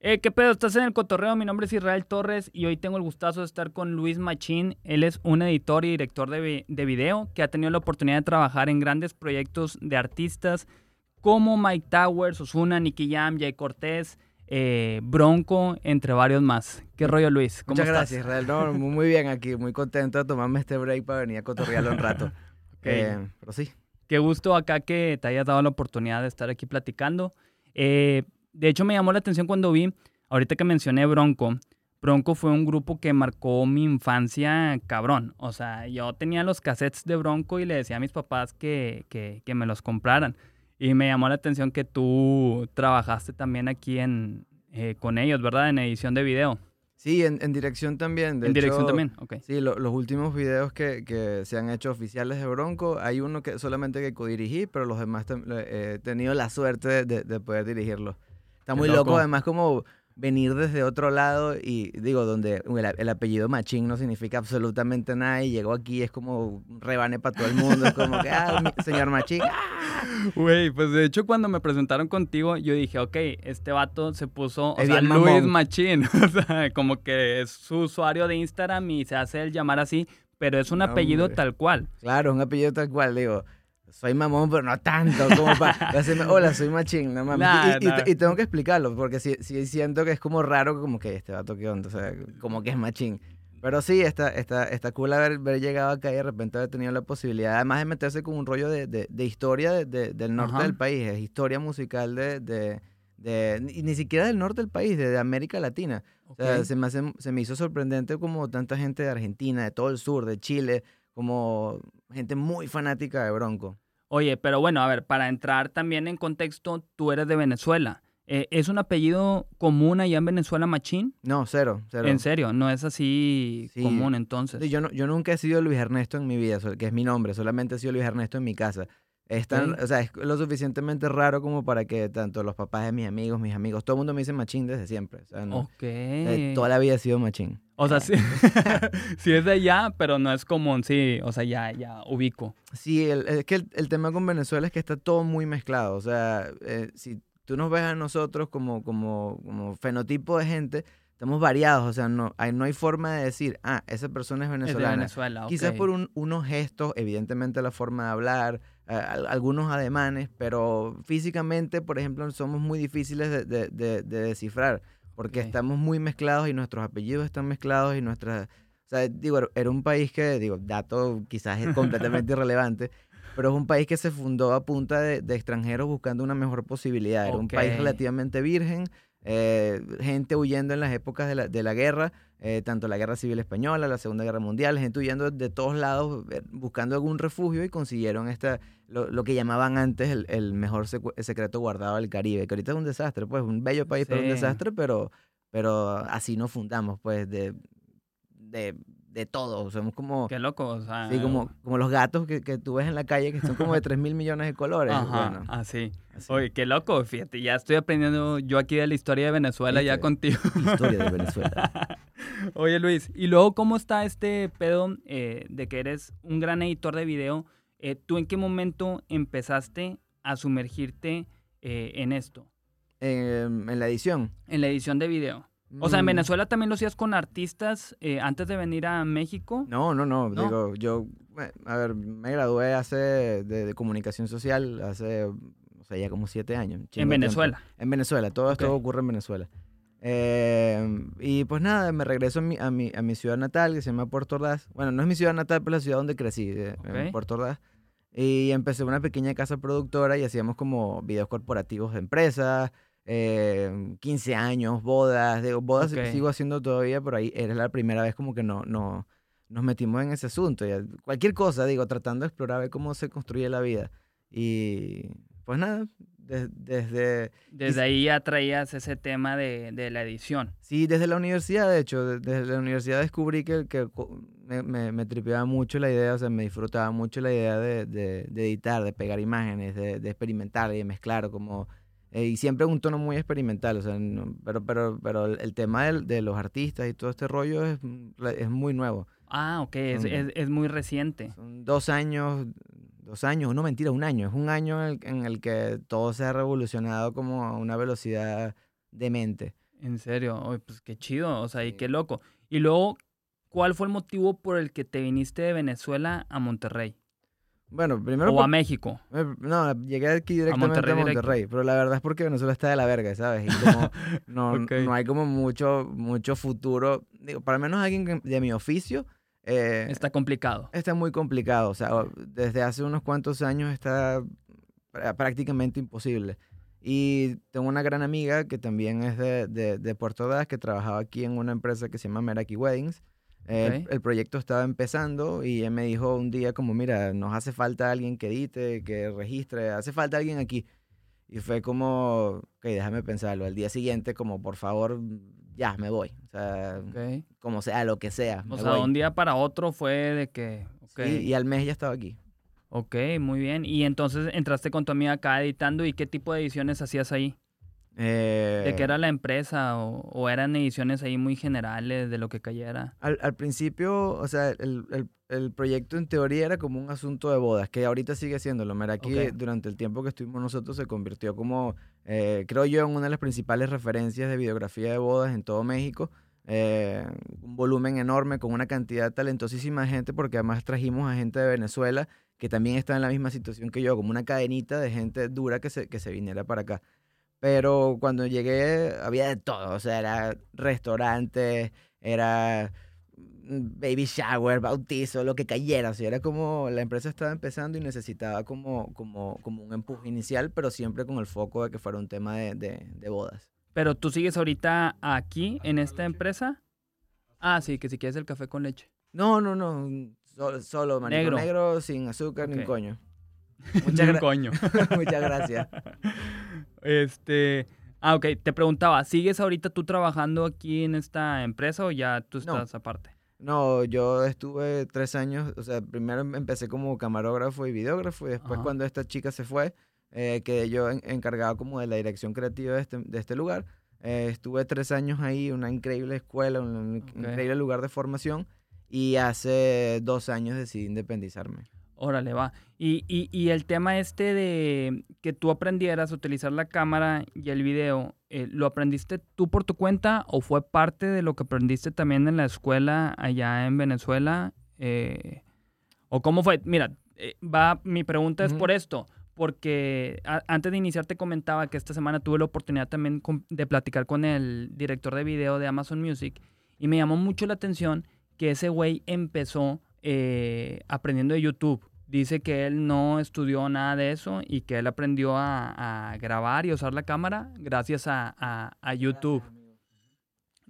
Eh, ¿Qué pedo? Estás en el cotorreo. Mi nombre es Israel Torres y hoy tengo el gustazo de estar con Luis Machín. Él es un editor y director de, vi- de video que ha tenido la oportunidad de trabajar en grandes proyectos de artistas como Mike Towers, Osuna, Nicky Jam, Jay Cortés, eh, Bronco, entre varios más. ¿Qué rollo, Luis? ¿Cómo Muchas estás? gracias, Israel. No, muy, bien aquí, muy contento de tomarme este break para venir a cotorrearlo un rato. Eh, pero sí, Qué gusto acá que te hayas dado la oportunidad de estar aquí platicando. Eh, de hecho, me llamó la atención cuando vi, ahorita que mencioné Bronco, Bronco fue un grupo que marcó mi infancia cabrón. O sea, yo tenía los cassettes de Bronco y le decía a mis papás que, que, que me los compraran. Y me llamó la atención que tú trabajaste también aquí en, eh, con ellos, ¿verdad? En edición de video. sí, en, en dirección también. de en dirección también, ok. Sí, lo- los últimos videos que, que se han hecho oficiales de Bronco, hay uno que solamente que codirigí, pero los demás eh, he tenido la suerte de- de poder dirigirlos. Está muy loco. loco. además como venir desde otro lado y digo, donde el, el apellido Machín no significa absolutamente nada y llegó aquí es como un rebane para todo el mundo, es como que, ah, señor Machín, ah, Güey, pues de hecho cuando me presentaron contigo, yo dije, ok, este vato se puso, o Es sea, bien Luis mamón. Machín, o sea, como que es su usuario de Instagram y se hace el llamar así, pero es un No, apellido hombre. tal cual. Claro, un apellido tal cual, digo. Soy mamón, pero no tanto como para decirme, hola, soy machín, no mames. Nah, y, y- nah. y tengo que explicarlo, porque sí, sí siento que es como raro, como que este vato qué onda, o sea, como que es machín. Pero sí, está, está, está cool haber, haber llegado acá y de repente haber tenido la posibilidad, además de meterse con un rollo de, de- de historia de- de- del norte Ajá. del país, es historia musical de, ni, ni siquiera del norte del país, de, América Latina. O sea, se me, hace- se me hizo sorprendente como tanta gente de Argentina, de todo el sur, de Chile, como gente muy fanática de Bronco. Oye, pero bueno, a ver, para entrar también en contexto, tú eres de Venezuela. Eh, ¿Es un apellido común allá en Venezuela, Machín? No, cero, cero. En serio, no es así Sí. común entonces. Sí, yo, no, yo nunca he sido Luis Ernesto en mi vida, que es mi nombre, solamente he sido Luis Ernesto en mi casa. Es, tan- o sea, es lo suficientemente raro como para que tanto los papás de mis amigos, mis amigos, todo el mundo me dice machín desde siempre. O sea, no- Ok. eh, toda la vida he sido machín. O sea, sí, sí es de allá, pero no es común, sí, o sea, ya, ya ubico. Sí, el- es que el, el tema con Venezuela es que está todo muy mezclado. O sea, eh, si tú nos ves a nosotros como, como, como fenotipo de gente, estamos variados. O sea, no hay, no hay forma de decir, ah, esa persona es Es de venezolana. Venezuela, Quizás por un- unos gestos, evidentemente la forma de hablar, eh, al- algunos ademanes, pero físicamente, por ejemplo, somos muy difíciles de, de- de- de descifrar, porque estamos muy mezclados y nuestros apellidos están mezclados y nuestras... O sea, digo, era- un país que, digo, dato quizás es completamente irrelevante, pero es un país que se fundó a punta de, de extranjeros buscando una mejor posibilidad. Era un país relativamente virgen, eh, gente huyendo en las épocas de la, de la guerra, eh, tanto la guerra civil española, la segunda guerra mundial, gente huyendo de todos lados eh, buscando algún refugio y consiguieron esta, lo, lo que llamaban antes el, el mejor secreto guardado del Caribe, que ahorita es un desastre, pues un bello país, pero un Sí. desastre, pero, pero así nos fundamos, pues, de, de, de todo. Somos como, Qué loco, o sea. sí, como, como los gatos que, que tú ves en la calle, que son como de 3 mil millones de colores. Ajá, bueno, así. así. Oye, qué loco, fíjate, ya estoy aprendiendo yo aquí de la historia de Venezuela ya contigo. Historia de Venezuela. Oye, Luis, y luego, ¿cómo está este pedo eh, de que eres un gran editor de video? Eh, ¿Tú en qué momento empezaste a sumergirte eh, en esto, Em, en la edición. en la edición de video? O sea, en Mm, Venezuela también lo hacías con artistas eh, antes de venir a México. No, no, no. ¿No? Digo, yo, a ver, me gradué hace de, de comunicación social hace, o sea, ya como siete años. en de tiempo. Venezuela. En Venezuela, todo esto Ok. ocurre en Venezuela. Eh, y pues nada, me regreso a mi, a, mi, a mi ciudad natal, que se llama Puerto Ordaz. Bueno, no es mi ciudad natal, pero es la ciudad donde crecí, eh, Ok. en Puerto Ordaz. Y empecé una pequeña casa productora y hacíamos como videos corporativos de empresas, eh, 15 años, bodas. Digo, bodas Ok. sigo haciendo todavía, pero ahí era la primera vez como que no, no nos metimos en ese asunto. Y cualquier cosa, digo, tratando de explorar ver cómo se construye la vida. Y pues nada, des- desde... Desde ahí ya traías ese tema de, de la edición. Sí, desde la universidad, de hecho, de- desde la universidad descubrí que, que me, me, me tripeaba mucho la idea, o sea, me disfrutaba mucho la idea de, de- de editar, de pegar imágenes, de, de experimentar y de mezclar, como, eh, y siempre un tono muy experimental, o sea, no- pero, pero, pero el, tema del- de los artistas y todo este rollo es, mm, es muy nuevo. Ah, ok, es, Son- es, es muy reciente. Son dos años, dos años, no mentira, un año. Es un año en el, en el que todo se ha revolucionado como a una velocidad demente. En serio, Oy, pues qué chido, o sea, y qué loco. Y luego, ¿cuál fue el motivo por el que te viniste de Venezuela a Monterrey? Bueno, primero... O por- a México. Eh, No, llegué aquí directamente a Monterrey Monterrey, directo. pero la verdad es porque Venezuela está de la verga, ¿sabes? Y como no, Ok. no hay como mucho, mucho futuro, digo, para menos alguien de mi oficio, eh, Está complicado. está muy complicado, o sea, desde hace unos cuantos años está prá- prácticamente imposible. Y tengo una gran amiga que también es de, de, de Puerto Ordaz, que trabajaba aquí en una empresa que se llama Meraki Weddings. Eh, el- proyecto estaba empezando y él me dijo un día como, mira, nos hace falta alguien que edite, que registre, hace falta alguien aquí. Y fue como, ok, déjame pensarlo. Al día siguiente como, por favor, ya, me voy. O sea, como sea, lo que sea. O sea, voy. un día para otro fue de que. Sí, y al mes ya estaba aquí. ok, muy bien. Y entonces entraste con tu amiga acá editando. ¿Y qué tipo de ediciones hacías ahí? ¿De Eh, qué era la empresa? O, o eran ediciones ahí muy generales de lo que cayera? Al, al principio, o sea, el, el- el proyecto en teoría era como un asunto de bodas, que ahorita sigue siéndolo. Meraki, Ok. durante el tiempo que estuvimos nosotros, se convirtió como, eh, creo yo, en una de las principales referencias de videografía de bodas en todo México. Eh, un volumen enorme, con una cantidad talentosísima de gente, porque además trajimos a gente de Venezuela que también está en la misma situación que yo, como una cadenita de gente dura que se, que se viniera para acá. Pero cuando llegué había de todo, o sea, era restaurantes, era mm, baby shower, bautizo, lo que cayera, o sea, era como la empresa estaba empezando y necesitaba como, como, como un empuje inicial, pero siempre con el foco de que fuera un tema de, de, de bodas. Pero tú sigues ahorita aquí en esta empresa. Ah, sí, que si quieres el café con leche. No, no, no, solo, solo manito Negro. negro, sin azúcar ni un coño. Ni Muchas, un gra- coño. muchas gracias. Este. Ah, ok. Te preguntaba, ¿sigues ahorita tú trabajando aquí en esta empresa o ya tú No. estás aparte? No, yo estuve tres años, o sea, primero em- empecé como camarógrafo y videógrafo y después Ajá. cuando esta chica se fue, eh, quedé yo en- encargado como de la dirección creativa de este, de este lugar. Eh, estuve tres años ahí, una increíble escuela, un, increíble lugar de formación y hace dos años decidí independizarme. Órale, va. Y, y, y el tema este de que tú aprendieras a utilizar la cámara y el video, eh, ¿lo aprendiste tú por tu cuenta o fue parte de lo que aprendiste también en la escuela allá en Venezuela? Eh, ¿O cómo fue? Mira, eh, va, mi pregunta es por esto, porque a- antes de iniciar te comentaba que esta semana tuve la oportunidad también con- de platicar con el director de video de Amazon Music y me llamó mucho la atención que ese güey empezó eh, aprendiendo de YouTube. Dice que él no estudió nada de eso y que él aprendió a, a grabar y a usar la cámara gracias a, a- a YouTube.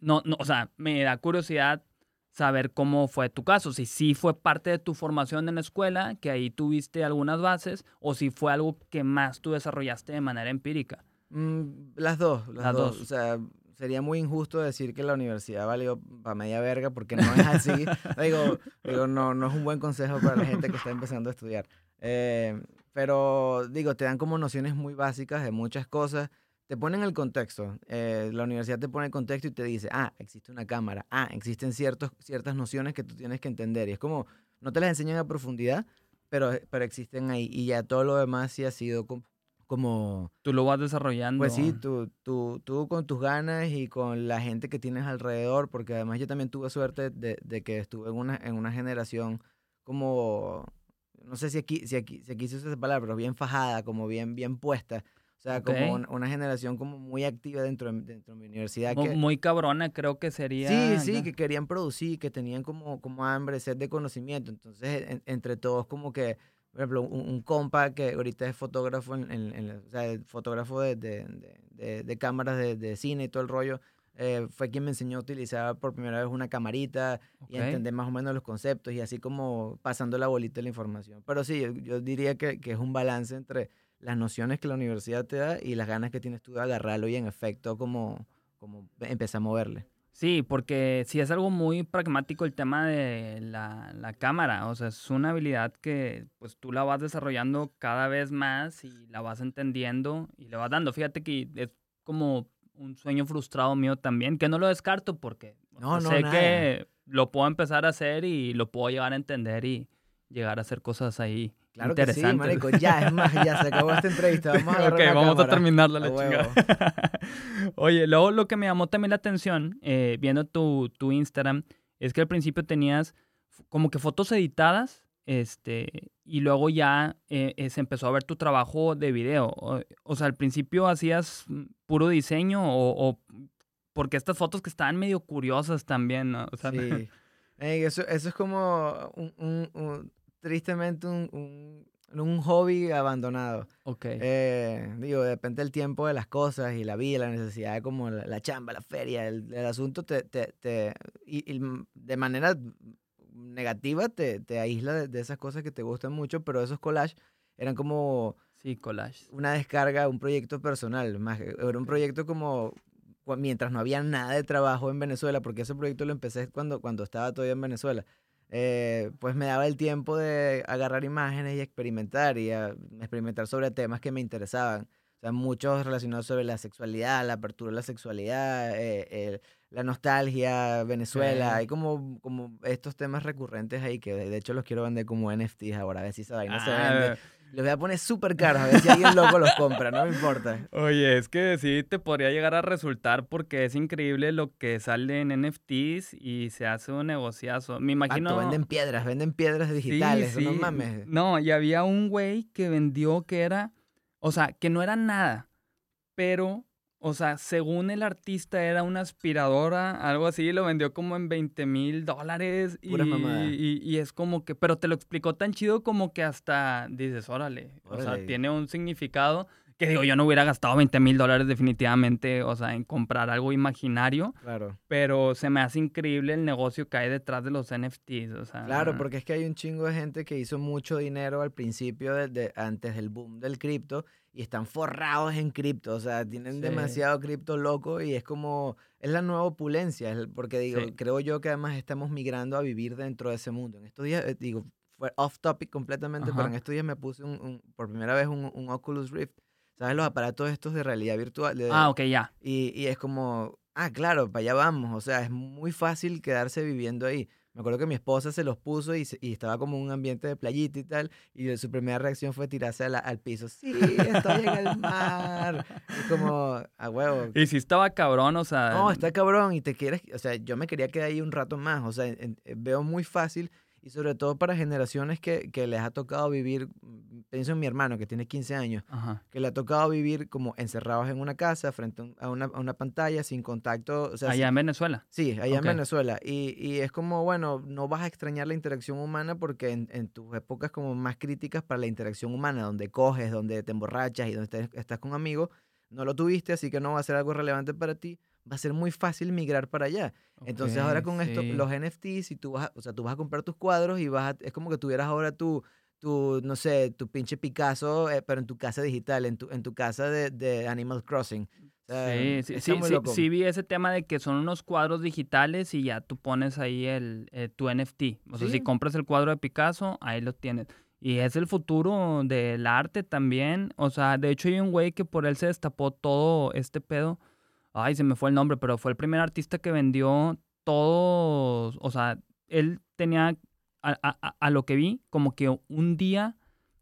No, no, o sea, me da curiosidad saber cómo fue tu caso, si sí fue parte de tu formación en la escuela, que ahí tuviste algunas bases, o si fue algo que más tú desarrollaste de manera empírica. Mm, las dos, las, Las dos. dos. O sea, sería muy injusto decir que la universidad valió para media verga porque no es así. digo, digo no, no es un buen consejo para la gente que está empezando a estudiar. Eh, pero digo, te dan como nociones muy básicas de muchas cosas. Te ponen el contexto. eh, la universidad te pone el contexto y te dice, ah, existe una cámara. Ah, existen ciertos, ciertas nociones que tú tienes que entender. Y es como, no te las enseñan a profundidad, pero, pero existen ahí. Y ya todo lo demás sí ha sido como Tú lo vas desarrollando. pues sí, tú, tú, tú con tus ganas y con la gente que tienes alrededor, porque además yo también tuve suerte de, de que estuve en una, en una generación como, no sé si aquí, si aquí, si aquí se usa esa palabra, pero bien fajada, como bien, bien puesta. O sea, Ok. como una, una generación como muy activa dentro de, dentro de mi universidad. Mu- que, Muy cabrona creo que sería. Sí, sí, acá. que querían producir, que tenían como, como hambre, sed de conocimiento. Entonces, en- entre todos, como que, por ejemplo, un, un compa que ahorita es fotógrafo, en, en- en o sea, el fotógrafo de, de, de- de- cámaras de, cine y todo el rollo, eh, fue quien me enseñó a utilizar por primera vez una camarita y a Ok. entender más o menos los conceptos y así como pasando la bolita de la información. Pero sí, yo, yo diría que, que es un balance entre las nociones que la universidad te da y las ganas que tienes tú de agarrarlo y en efecto como, como empezar a moverle. Sí, porque sí es algo muy pragmático el tema de la, la cámara. O sea, es una habilidad que pues tú la vas desarrollando cada vez más y la vas entendiendo y le vas dando. Fíjate que es como un sueño frustrado mío también, que no lo descarto porque No, no, sé nada. que lo puedo empezar a hacer y lo puedo llegar a entender y llegar a hacer cosas ahí Claro que sí, interesantes. marico. Ya, es más, ya se acabó esta entrevista. Vamos a ok, vamos a terminarla la chingada. Oye, luego lo que me llamó también la atención, eh, viendo tu, tu Instagram, es que al principio tenías como que fotos editadas, este, y luego ya eh, eh, se empezó a ver tu trabajo de video. O, o sea, al principio hacías puro diseño o, o- porque estas fotos que estaban medio curiosas también, ¿no? O sea, Sí. Ey, eso, eso es como un, un- un- tristemente un, un, un hobby abandonado. ok. Eh, digo, depende del tiempo de las cosas y la vida, la necesidad, como la, la chamba, la feria, el, el asunto te, te, te- y, y de manera negativa te, te aísla de, de esas cosas que te gustan mucho, pero esos collages eran como sí, collage. una descarga, un proyecto personal, más que- era un proyecto como mientras no había nada de trabajo en Venezuela, porque ese proyecto lo empecé cuando, cuando estaba todavía en Venezuela. Eh, pues me daba el tiempo de agarrar imágenes y experimentar y a- experimentar sobre temas que me interesaban. O sea, muchos relacionados sobre la sexualidad, la apertura de la sexualidad, eh, la nostalgia, Venezuela. Ok. Hay como, como estos temas recurrentes ahí que de hecho los quiero vender como NFTs ahora, a ver si esa vaina se vende. Los voy a poner súper caros, a ver si alguien loco los compra, no me importa. Oye, es que sí te podría llegar a resultar porque es increíble lo que sale en NFTs y se hace un negociazo. Me imagino. Vato, venden piedras, venden piedras digitales, Sí, no mames. No, y había un güey que vendió que era, o sea, que no era nada, pero, o sea, según el artista era una aspiradora, algo así, lo vendió como en 20 mil dólares y, y, y es como que, pero te lo explicó tan chido como que hasta dices, órale, o sea, tiene un significado que digo, yo no hubiera gastado 20 mil dólares definitivamente, o sea, en comprar algo imaginario, Claro. pero se me hace increíble el negocio que hay detrás de los NFTs, o sea. Claro, porque es que hay un chingo de gente que hizo mucho dinero al principio, de, de- antes del boom del cripto, y están forrados en cripto, o sea, tienen Sí. demasiado cripto loco y es como, es la nueva opulencia, es porque digo, Sí. creo yo que además estamos migrando a vivir dentro de ese mundo. En estos días, eh, digo, fue off topic completamente, pero Ajá. en estos días me puse un, un- por primera vez un, un Oculus Rift, ¿sabes? Los aparatos estos de realidad virtual. de- Ah, ok, ya. y, y es como, ah, claro, para allá vamos. O sea, es muy fácil quedarse viviendo ahí. Me acuerdo que mi esposa se los puso y, y estaba como en un ambiente de playita y tal. Y su primera reacción fue tirarse a la- al piso. Sí, estoy en el mar. Y como, a huevo. Y si estaba cabrón, o sea. No, está cabrón y te quieres, o sea, yo me quería quedar ahí un rato más, o sea, en- en- veo muy fácil y sobre todo para generaciones que, que les ha tocado vivir, mm, pienso en mi hermano que tiene 15 años, Ajá. que le ha tocado vivir como encerrados en una casa frente a un- a una, a una pantalla sin contacto, o sea, Allá en Venezuela. Sí, allá en Venezuela. Y, y es como, bueno, no vas a extrañar la interacción humana porque en, en tus épocas como más críticas para la interacción humana, donde coges, donde te emborrachas y donde estás con amigos, no lo tuviste, así que no va a ser algo relevante para ti. Va a ser muy fácil migrar para allá. Entonces ahora con esto, sí. los NFTs, y tú vas a, o sea, tú vas a comprar tus cuadros y vas a, es como que tuvieras ahora tu, tu no sé, tu pinche Picasso, eh, pero en tu casa digital, en tu, en tu casa de, de Animal Crossing. Sí, sí, sí, sí, vi ese tema de que son unos cuadros digitales y ya tú pones ahí el, eh, tu NFT. O sea, si compras el cuadro de Picasso, ahí lo tienes. Y es el futuro del arte también. O sea, de hecho hay un güey que por él se destapó todo este pedo. Ay, se me fue el nombre, pero fue el primer artista que vendió todo. O sea, él tenía, a, a- a- a lo que vi, como que un día,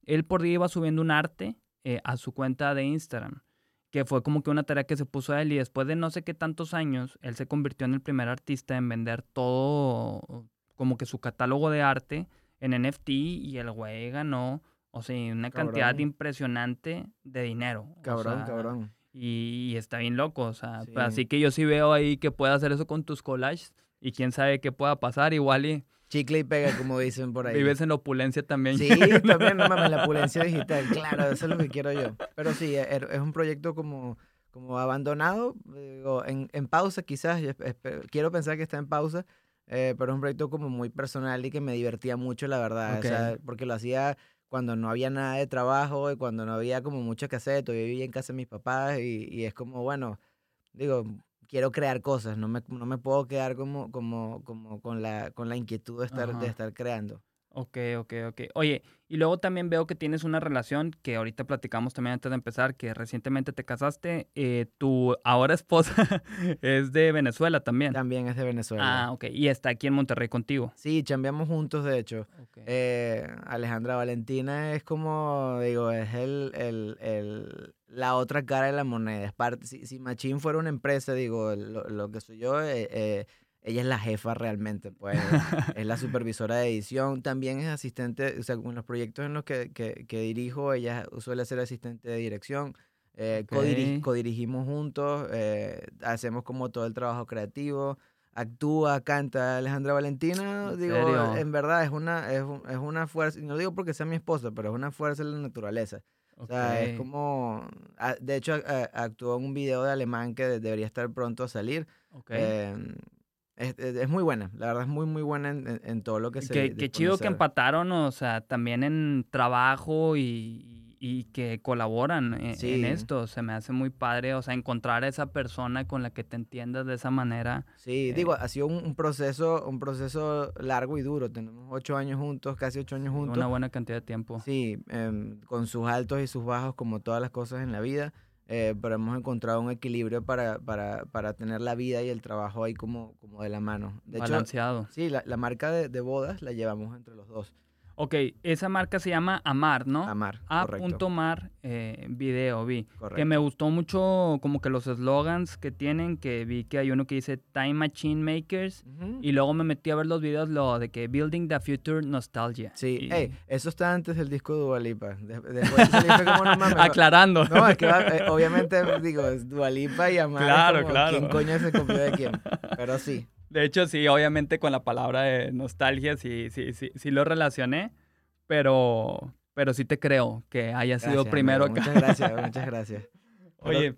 él por día iba subiendo un arte eh, a su cuenta de Instagram que fue como que una tarea que se puso a él y después de no sé qué tantos años, él se convirtió en el primer artista en vender todo como que su catálogo de arte en NFT y el güey ganó, o sea, una cantidad impresionante de dinero. o Cabrón, sea, cabrón. Y, y está bien loco, o sea, Sí. pues, así que yo sí veo ahí que puede hacer eso con tus collages y quién sabe qué pueda pasar, igual y Chicle y pega, como dicen por ahí. vives en la opulencia también. Sí, también, no mames, la opulencia digital, claro, eso es lo que quiero yo. Pero sí, e- es un proyecto como, como abandonado, digo, en, en pausa quizás, yo espe- espe- quiero pensar que está en pausa, eh, pero es un proyecto como muy personal y que me divertía mucho, la verdad, o sea, porque lo hacía cuando no había nada de trabajo y cuando no había como mucho que hacer, todavía vivía en casa de mis papás y, y es como, bueno, digo, quiero crear cosas, no me, no me puedo quedar como, como, como con, la, con la inquietud de estar, Ajá. de estar creando. Ok, ok, ok. Oye, y luego también veo que tienes una relación que ahorita platicamos también antes de empezar, que recientemente te casaste. Eh, tu ahora esposa es de Venezuela también. También es de Venezuela. Ah, ok. Y está aquí en Monterrey contigo. Sí, chambeamos juntos, de hecho. Eh, Alejandra Valentina es como, digo, es el, el, el, la otra cara de la moneda. Es parte, si, si Machín fuera una empresa, digo, lo, lo que soy yo, eh, eh ella es la jefa realmente, pues es la supervisora de edición, también es asistente, o sea, en los proyectos en los que, que, que dirijo, ella suele ser asistente de dirección, eh, codirigimos juntos, eh, hacemos como todo el trabajo creativo, actúa, canta. Alejandra Valentina, ¿En digo, en verdad es una, es, es, una fuerza, y no digo porque sea mi esposa, pero es una fuerza de la naturaleza. O sea, es como, ah, de hecho, actuó en un video de alemán que debería estar pronto a salir. Okay. Em, es, es, muy buena, la verdad es muy, muy buena en, en, todo lo que se... Qué, qué chido que empataron, o sea, también en trabajo y, y que colaboran en, en, esto. Se me hace muy padre, o sea, encontrar a esa persona con la que te entiendas de esa manera. Sí, digo, eh ha sido un, un, proceso, un proceso largo y duro. Tenemos ocho años juntos, casi ocho años juntos. Una buena cantidad de tiempo. Sí, eh, con sus altos y sus bajos, como todas las cosas en la vida. Eh, pero hemos encontrado un equilibrio para, para, para, tener la vida y el trabajo ahí como, como de la mano. De Balanceado. Hecho, sí, la, la marca de, de, bodas la llevamos entre los dos. Ok, esa marca se llama Amar, ¿no? Amar. A.mar eh, video, vi. Correcto. Que me gustó mucho como que los eslogans que tienen, que vi que hay uno que dice Time Machine Makers uh -huh. y luego me metí a ver los videos lo de que Building the Future Nostalgia. Sí, y... hey, eso está antes del disco de Dualipa. De después de como no mames. Aclarando. No, es que eh, obviamente digo, es Dualipa y Amar. Claro, como, claro. ¿Quién coño se copió de quién? Pero sí. De hecho, sí, obviamente con la palabra de nostalgia sí, sí, sí, sí lo relacioné pero, pero sí te creo que haya sido gracias, primero amigo. acá. Muchas gracias, muchas gracias. Oye,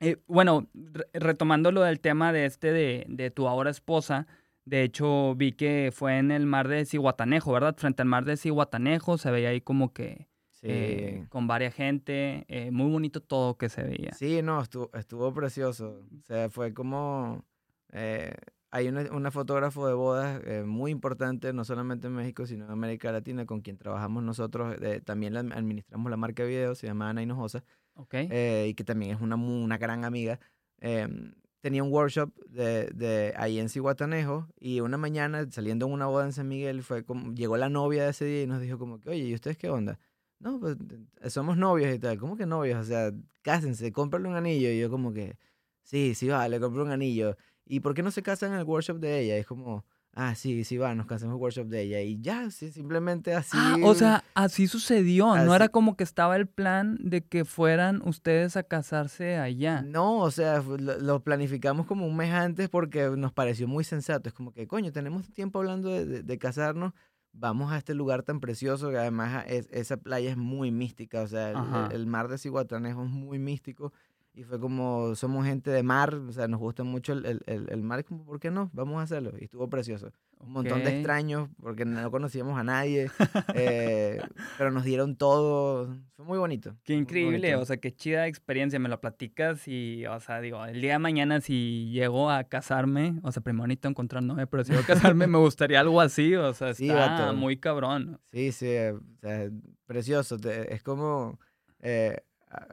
eh, bueno, re retomando lo del tema de este de, de, tu ahora esposa, de hecho vi que fue en el mar de Cihuatanejo, ¿verdad? Frente al mar de Cihuatanejo, se veía ahí como que sí. eh, con varias gente, eh, muy bonito todo que se veía. Sí, no, estuvo, estuvo precioso, o sea, fue como... Eh, hay una, una, fotógrafo de bodas eh, muy importante, no solamente en México, sino en América Latina, con quien trabajamos nosotros. Eh, también la administramos la marca de video, se llama Ana Hinojosa. Okay. Eh, y que también es una, una gran amiga. Em, tenía un workshop de, de ahí en Cihuatanejo y una mañana, saliendo en una boda en San Miguel, fue como, llegó la novia de ese día y nos dijo como que, oye, ¿y ustedes qué onda? No, pues somos novios y tal. ¿Cómo que novios? O sea, cásense, cómprale un anillo. Y yo como que, sí, sí, vale, compré un anillo. ¿Y por qué no se casan en el workshop de ella? Es como, ah, sí, sí va, nos casamos en el workshop de ella. Y ya, sí, simplemente así. Ah, o sea, así sucedió. Así. No era como que estaba el plan de que fueran ustedes a casarse allá. No, o sea, lo, lo planificamos como un mes antes porque nos pareció muy sensato. Es como que, coño, tenemos tiempo hablando de, de, de casarnos. Vamos a este lugar tan precioso que además es, esa playa es muy mística. O sea, el, el, mar de Ciguatanejo es muy místico. Y fue como, somos gente de mar, o sea, nos gusta mucho el, el, el mar, como, ¿por qué no? Vamos a hacerlo. Y estuvo precioso. Un montón de extraños, porque no conocíamos a nadie, eh, pero nos dieron todo. Fue muy bonito. Qué increíble, bonito. o sea, qué chida experiencia. Me lo platicas y, o sea, digo, el día de mañana si llego a casarme, o sea, primero necesito encontrar novia, pero si llego a casarme me gustaría algo así, o sea, sí, está vato. muy cabrón. Sí, sí, o sea, precioso. Es como... Eh,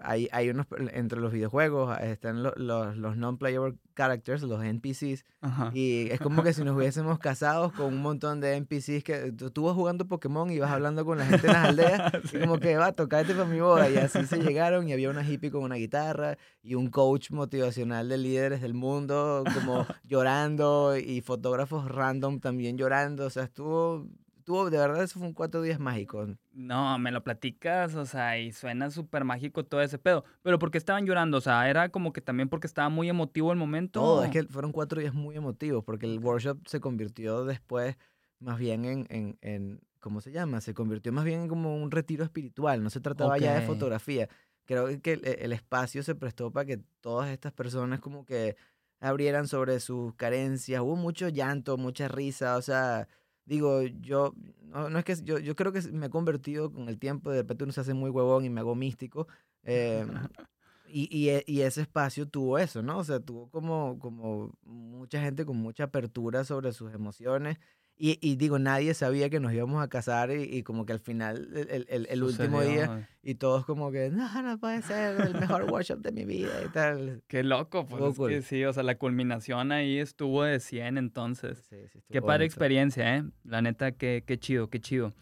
hay, hay unos, entre los videojuegos están los, los, los non-playable characters, los NPCs, Ajá. y es como que si nos hubiésemos casado con un montón de NPCs que tú, tú vas jugando Pokémon y vas hablando con la gente en las aldeas, sí. y como que va, tocate para mi boda, y así se llegaron, y había una hippie con una guitarra, y un coach motivacional de líderes del mundo, como llorando, y fotógrafos random también llorando, o sea, estuvo tuvo, de verdad, eso fue un cuatro días mágico. No, me lo platicas, o sea, y suena súper mágico todo ese pedo. Pero ¿por qué estaban llorando? O sea, era como que también porque estaba muy emotivo el momento. Todo, es que fueron cuatro días muy emotivos, porque el workshop se convirtió después más bien en, en, en ¿cómo se llama? Se convirtió más bien en como un retiro espiritual, no se trataba okay. ya de fotografía. Creo que el, el espacio se prestó para que todas estas personas como que abrieran sobre sus carencias. Hubo mucho llanto, mucha risa, o sea, digo, yo, no, no, es que, yo, yo creo que me he convertido con el tiempo, de repente uno se hace muy huevón y me hago místico. Eh, y, y, y, ese espacio tuvo eso, ¿no? O sea, tuvo como, como mucha gente con mucha apertura sobre sus emociones. Y, y digo, nadie sabía que nos íbamos a casar y, y como que al final, el, el, el último día, y todos como que, no, no puede ser el mejor workshop de mi vida y tal. Qué loco, pues es que cool. sí, o sea, la culminación ahí estuvo de 100 entonces. Sí, sí, Qué estuvo padre bonito. experiencia, ¿eh? La neta, qué, qué chido, qué chido.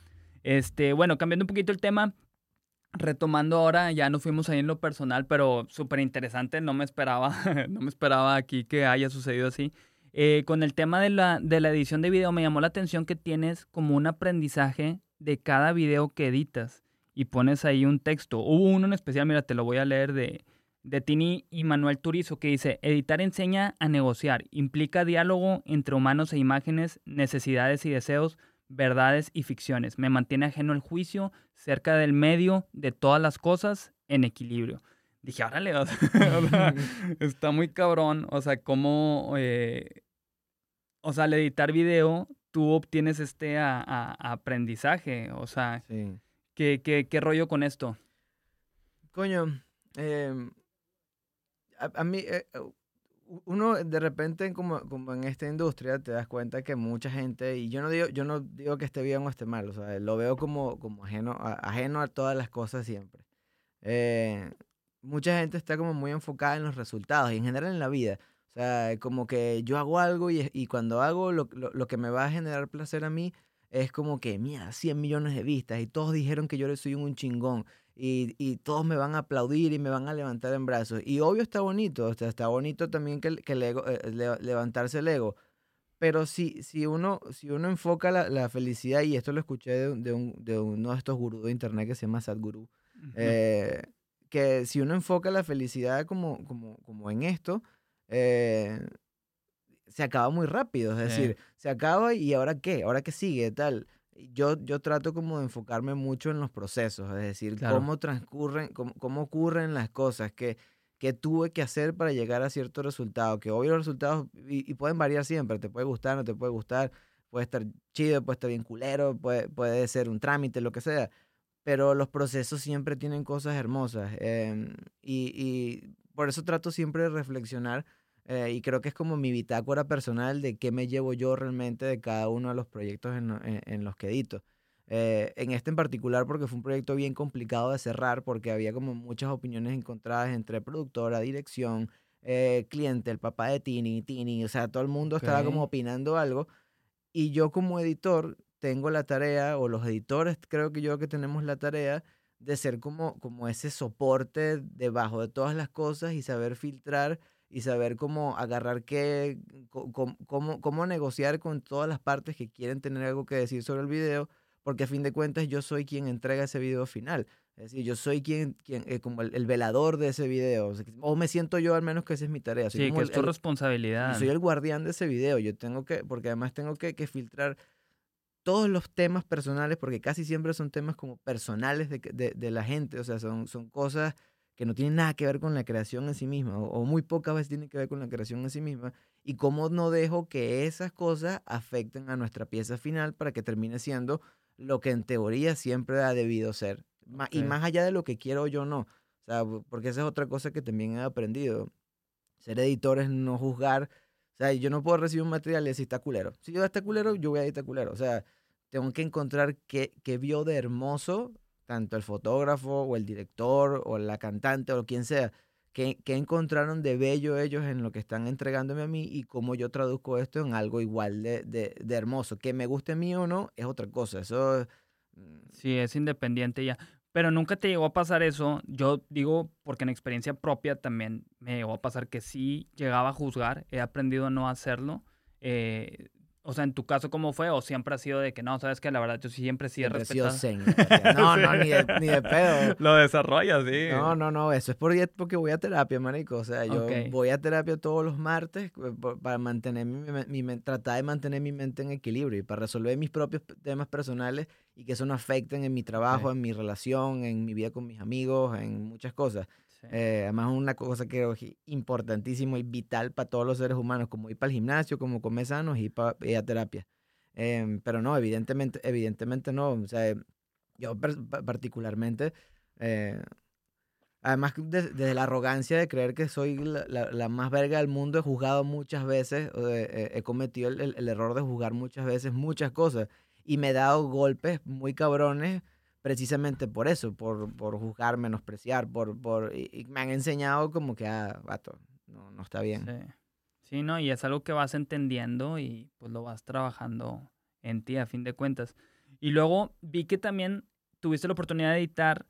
Este, bueno, cambiando un poquito el tema, retomando ahora, ya nos fuimos ahí en lo personal, pero súper interesante, no me esperaba, no me esperaba aquí que haya sucedido así. Eh, con el tema de la, de la edición de video, me llamó la atención que tienes como un aprendizaje de cada video que editas y pones ahí un texto. Hubo uno en especial, mira, te lo voy a leer de, de Tini y Manuel Turizo, que dice, editar enseña a negociar, implica diálogo entre humanos e imágenes, necesidades y deseos, verdades y ficciones. Me mantiene ajeno al juicio, cerca del medio de todas las cosas, en equilibrio. Dije, órale, o sea, o sea, está muy cabrón, o sea, cómo, eh, o sea, al editar video, tú obtienes este a- a- aprendizaje, o sea, Sí. ¿qué, qué, qué rollo con esto? Coño, em, a, mí, eh, u- uno de repente como, como en esta industria te das cuenta que mucha gente, y yo no digo, yo no digo que esté bien o esté mal, o sea, lo veo como, como ajeno, ajeno a todas las cosas siempre. Eh, mucha gente está como muy enfocada en los resultados y en general en la vida. O sea, como que yo hago algo y, y cuando hago lo, lo, lo que me va a generar placer a mí es como que, mira, 100 millones de vistas y todos dijeron que yo soy un chingón y, y todos me van a aplaudir y me van a levantar en brazos. Y obvio está bonito, o sea, está bonito también que, que el ego, eh, le- levantarse el ego. Pero si, si, uno, si uno enfoca la, la felicidad, y esto lo escuché de, de, un- de uno de estos gurús de internet que se llama Sadhguru, eh, que si uno enfoca la felicidad como, como, como en esto, eh, se acaba muy rápido. Es decir, se acaba y ahora qué, ahora qué sigue, tal. Yo, yo trato como de enfocarme mucho en los procesos, es decir, Claro. cómo transcurren, cómo, cómo ocurren las cosas, que, que tuve que hacer para llegar a cierto resultado, que obvio los resultados, y, y pueden variar siempre, te puede gustar, no te puede gustar, puede estar chido, puede estar bien culero, puede, puede ser un trámite, lo que sea, pero los procesos siempre tienen cosas hermosas, em, y, y por eso trato siempre de reflexionar eh, y creo que es como mi bitácora personal de qué me llevo yo realmente de cada uno de los proyectos en, lo- en- en los que edito. Eh, en este en particular porque fue un proyecto bien complicado de cerrar porque había como muchas opiniones encontradas entre productora, dirección, eh, cliente, el papá de Tini, Tini, o sea, todo el mundo estaba como opinando algo y yo como editor tengo la tarea, o los editores creo que yo que tenemos la tarea de ser como, como ese soporte debajo de todas las cosas y saber filtrar y saber cómo agarrar qué, com- cómo, cómo negociar con todas las partes que quieren tener algo que decir sobre el video, porque a fin de cuentas yo soy quien entrega ese video final. Es decir, yo soy quien, quien eh, como el, el velador de ese video. O, sea, o me siento yo al menos que esa es mi tarea. Soy Sí, como que el- es tu el- responsabilidad. yo soy el guardián de ese video. Yo tengo que, porque además tengo que, que filtrar todos los temas personales, porque casi siempre son temas como personales de, de, de la gente. O sea, son, son cosas que no tienen nada que ver con la creación en sí misma, o, o muy pocas veces tienen que ver con la creación en sí misma. Y cómo no dejo que esas cosas afecten a nuestra pieza final para que termine siendo lo que en teoría siempre ha debido ser. Y más allá de lo que quiero yo no. O sea, porque esa es otra cosa que también he aprendido. Ser editor es no juzgar. Sea, yo no puedo recibir un material y decir está culero. Si yo está culero, yo voy a editar culero. O sea, tengo que encontrar qué, qué vio de hermoso tanto el fotógrafo o el director o la cantante o quien sea, qué, qué encontraron de bello ellos en lo que están entregándome a mí y cómo yo traduzco esto en algo igual de, de, de hermoso. Que me guste a mí o no es otra cosa. Eso... mm, Sí, es independiente ya. Pero nunca te llegó a pasar eso. Yo digo, porque en experiencia propia también me llegó a pasar que sí llegaba a juzgar. He aprendido a no hacerlo. Eh, o sea, en tu caso, ¿cómo fue? ¿O siempre ha sido de que no, sabes que la verdad yo siempre sí he respetado? No, no, ni de, ni de pedo. Lo desarrollas, sí. No, no, no, eso es por, porque voy a terapia, marico. O sea, yo Ok. voy a terapia todos los martes eh, para mantener mi, mi tratar de mantener mi mente en equilibrio y para resolver mis propios temas personales y que eso no afecten en mi trabajo, en mi relación, en mi vida con mis amigos, en muchas cosas. Eh, además, una cosa que creo que es importantísimo y vital para todos los seres humanos, como ir para el gimnasio, como comer sanos y para ir a terapia. Em, pero no, evidentemente, evidentemente no. O sea, yo particularmente, eh, Además, desde la arrogancia de creer que soy la, la, más verga del mundo, he juzgado muchas veces, eh, he cometido el, el, error de juzgar muchas veces muchas cosas. Y me he dado golpes muy cabrones precisamente por eso, por, por juzgar, menospreciar, por, por, y, me han enseñado como que, ah, vato, no, no está bien. Sí. sí, ¿no? Y es algo que vas entendiendo y pues lo vas trabajando en ti a fin de cuentas. Y luego vi que también tuviste la oportunidad de editar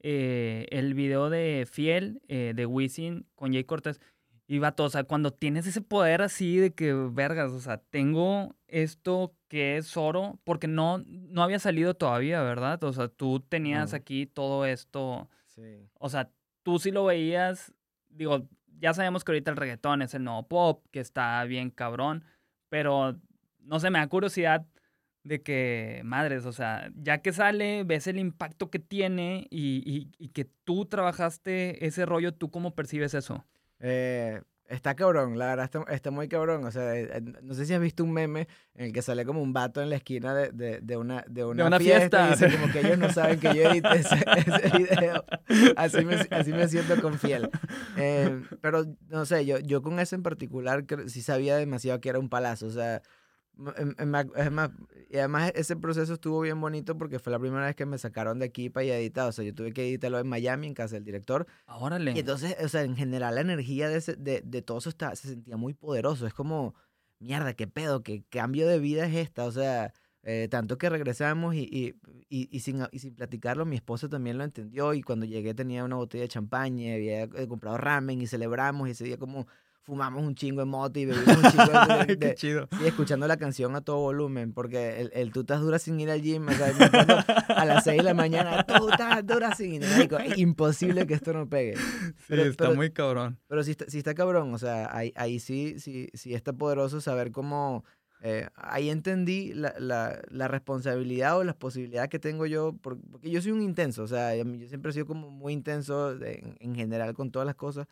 eh, el video de Fiel, eh, de Wisin con Jay Cortés. Y vato, o sea, cuando tienes ese poder así de que, vergas, o sea, tengo esto que es oro, porque no, no había salido todavía, ¿verdad? O sea, tú tenías aquí todo esto. Sí. O sea, tú sí lo veías, digo, ya sabemos que ahorita el reggaetón es el nuevo pop, que está bien cabrón, pero no sé, me da curiosidad de que, madres, o sea, ya que sale, ves el impacto que tiene y, y, y que tú trabajaste ese rollo, ¿tú cómo percibes eso? Eh, está cabrón, la verdad está, muy cabrón. O sea, eh, no sé si has visto un meme en el que sale como un vato en la esquina de, de, de una, de una, fiesta, y dice como que ellos no saben que yo edité ese, ese video. Así me, así me siento con fiel. Eh, pero no sé, yo, yo con ese en particular sí sabía demasiado que era un palazo. O sea, es más, y además ese proceso estuvo bien bonito porque fue la primera vez que me sacaron de aquí para editar. O sea, yo tuve que editarlo en Miami, en casa del director. Órale. Y entonces, o sea, en general la energía de, de, de todo eso está, se sentía muy poderoso. Es como, mierda, qué pedo, qué cambio de vida es esta. O sea, eh, tanto que regresamos y, y, y, y, sin, y sin platicarlo, mi esposa también lo entendió. Y cuando llegué tenía una botella de champaña, había eh, comprado ramen y celebramos. Y ese día como fumamos un chingo de moto y bebimos un chingo de... Qué chido. Y escuchando la canción a todo volumen, porque el, el tú estás dura sin ir al gym, o sea, a las 6 de la mañana, tú estás dura sin ir. Es imposible que esto no pegue. Sí, está muy cabrón. Pero sí está, sí está cabrón, o sea, ahí, ahí sí, sí, sí está poderoso saber cómo... Eh, ahí entendí la, la, la, responsabilidad o las posibilidades que tengo yo, porque yo soy un intenso, o sea, yo siempre he sido como muy intenso en, en general con todas las cosas,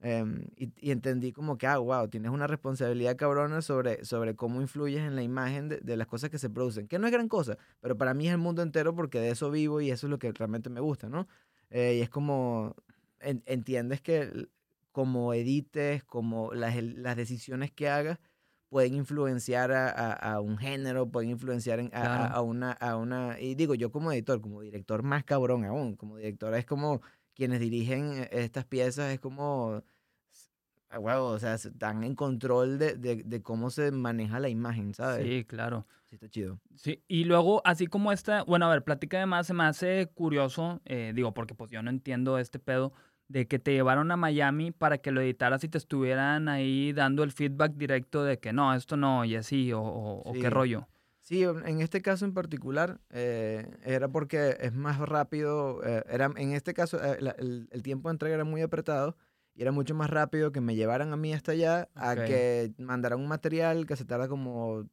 Em, y, entendí como que, ah, wow, tienes una responsabilidad cabrona sobre, sobre cómo influyes en la imagen de, de, las cosas que se producen, que no es gran cosa, pero para mí es el mundo entero porque de eso vivo y eso es lo que realmente me gusta, ¿no? Eh, y es como, entiendes que como edites, como las, las decisiones que hagas, pueden influenciar a, a, un género, pueden influenciar en, a, a, una, a una... Y digo, yo como editor, como director más cabrón aún, como director es como quienes dirigen eh, estas piezas es como, huevo, o sea, están en control de, de, de, cómo se maneja la imagen, ¿sabes? Sí, claro. Sí, está chido. Sí, y luego, así como esta, bueno, a ver, plática además se me hace curioso, eh, digo, porque pues yo no entiendo este pedo, de que te llevaron a Miami para que lo editaras y te estuvieran ahí dando el feedback directo de que no, esto no, y así, o, o qué rollo. Sí, en este caso en particular eh, era porque es más rápido, eh, era, en este caso eh, el, tiempo de entrega era muy apretado y era mucho más rápido que me llevaran a mí hasta allá a que mandaran un material que se tarda como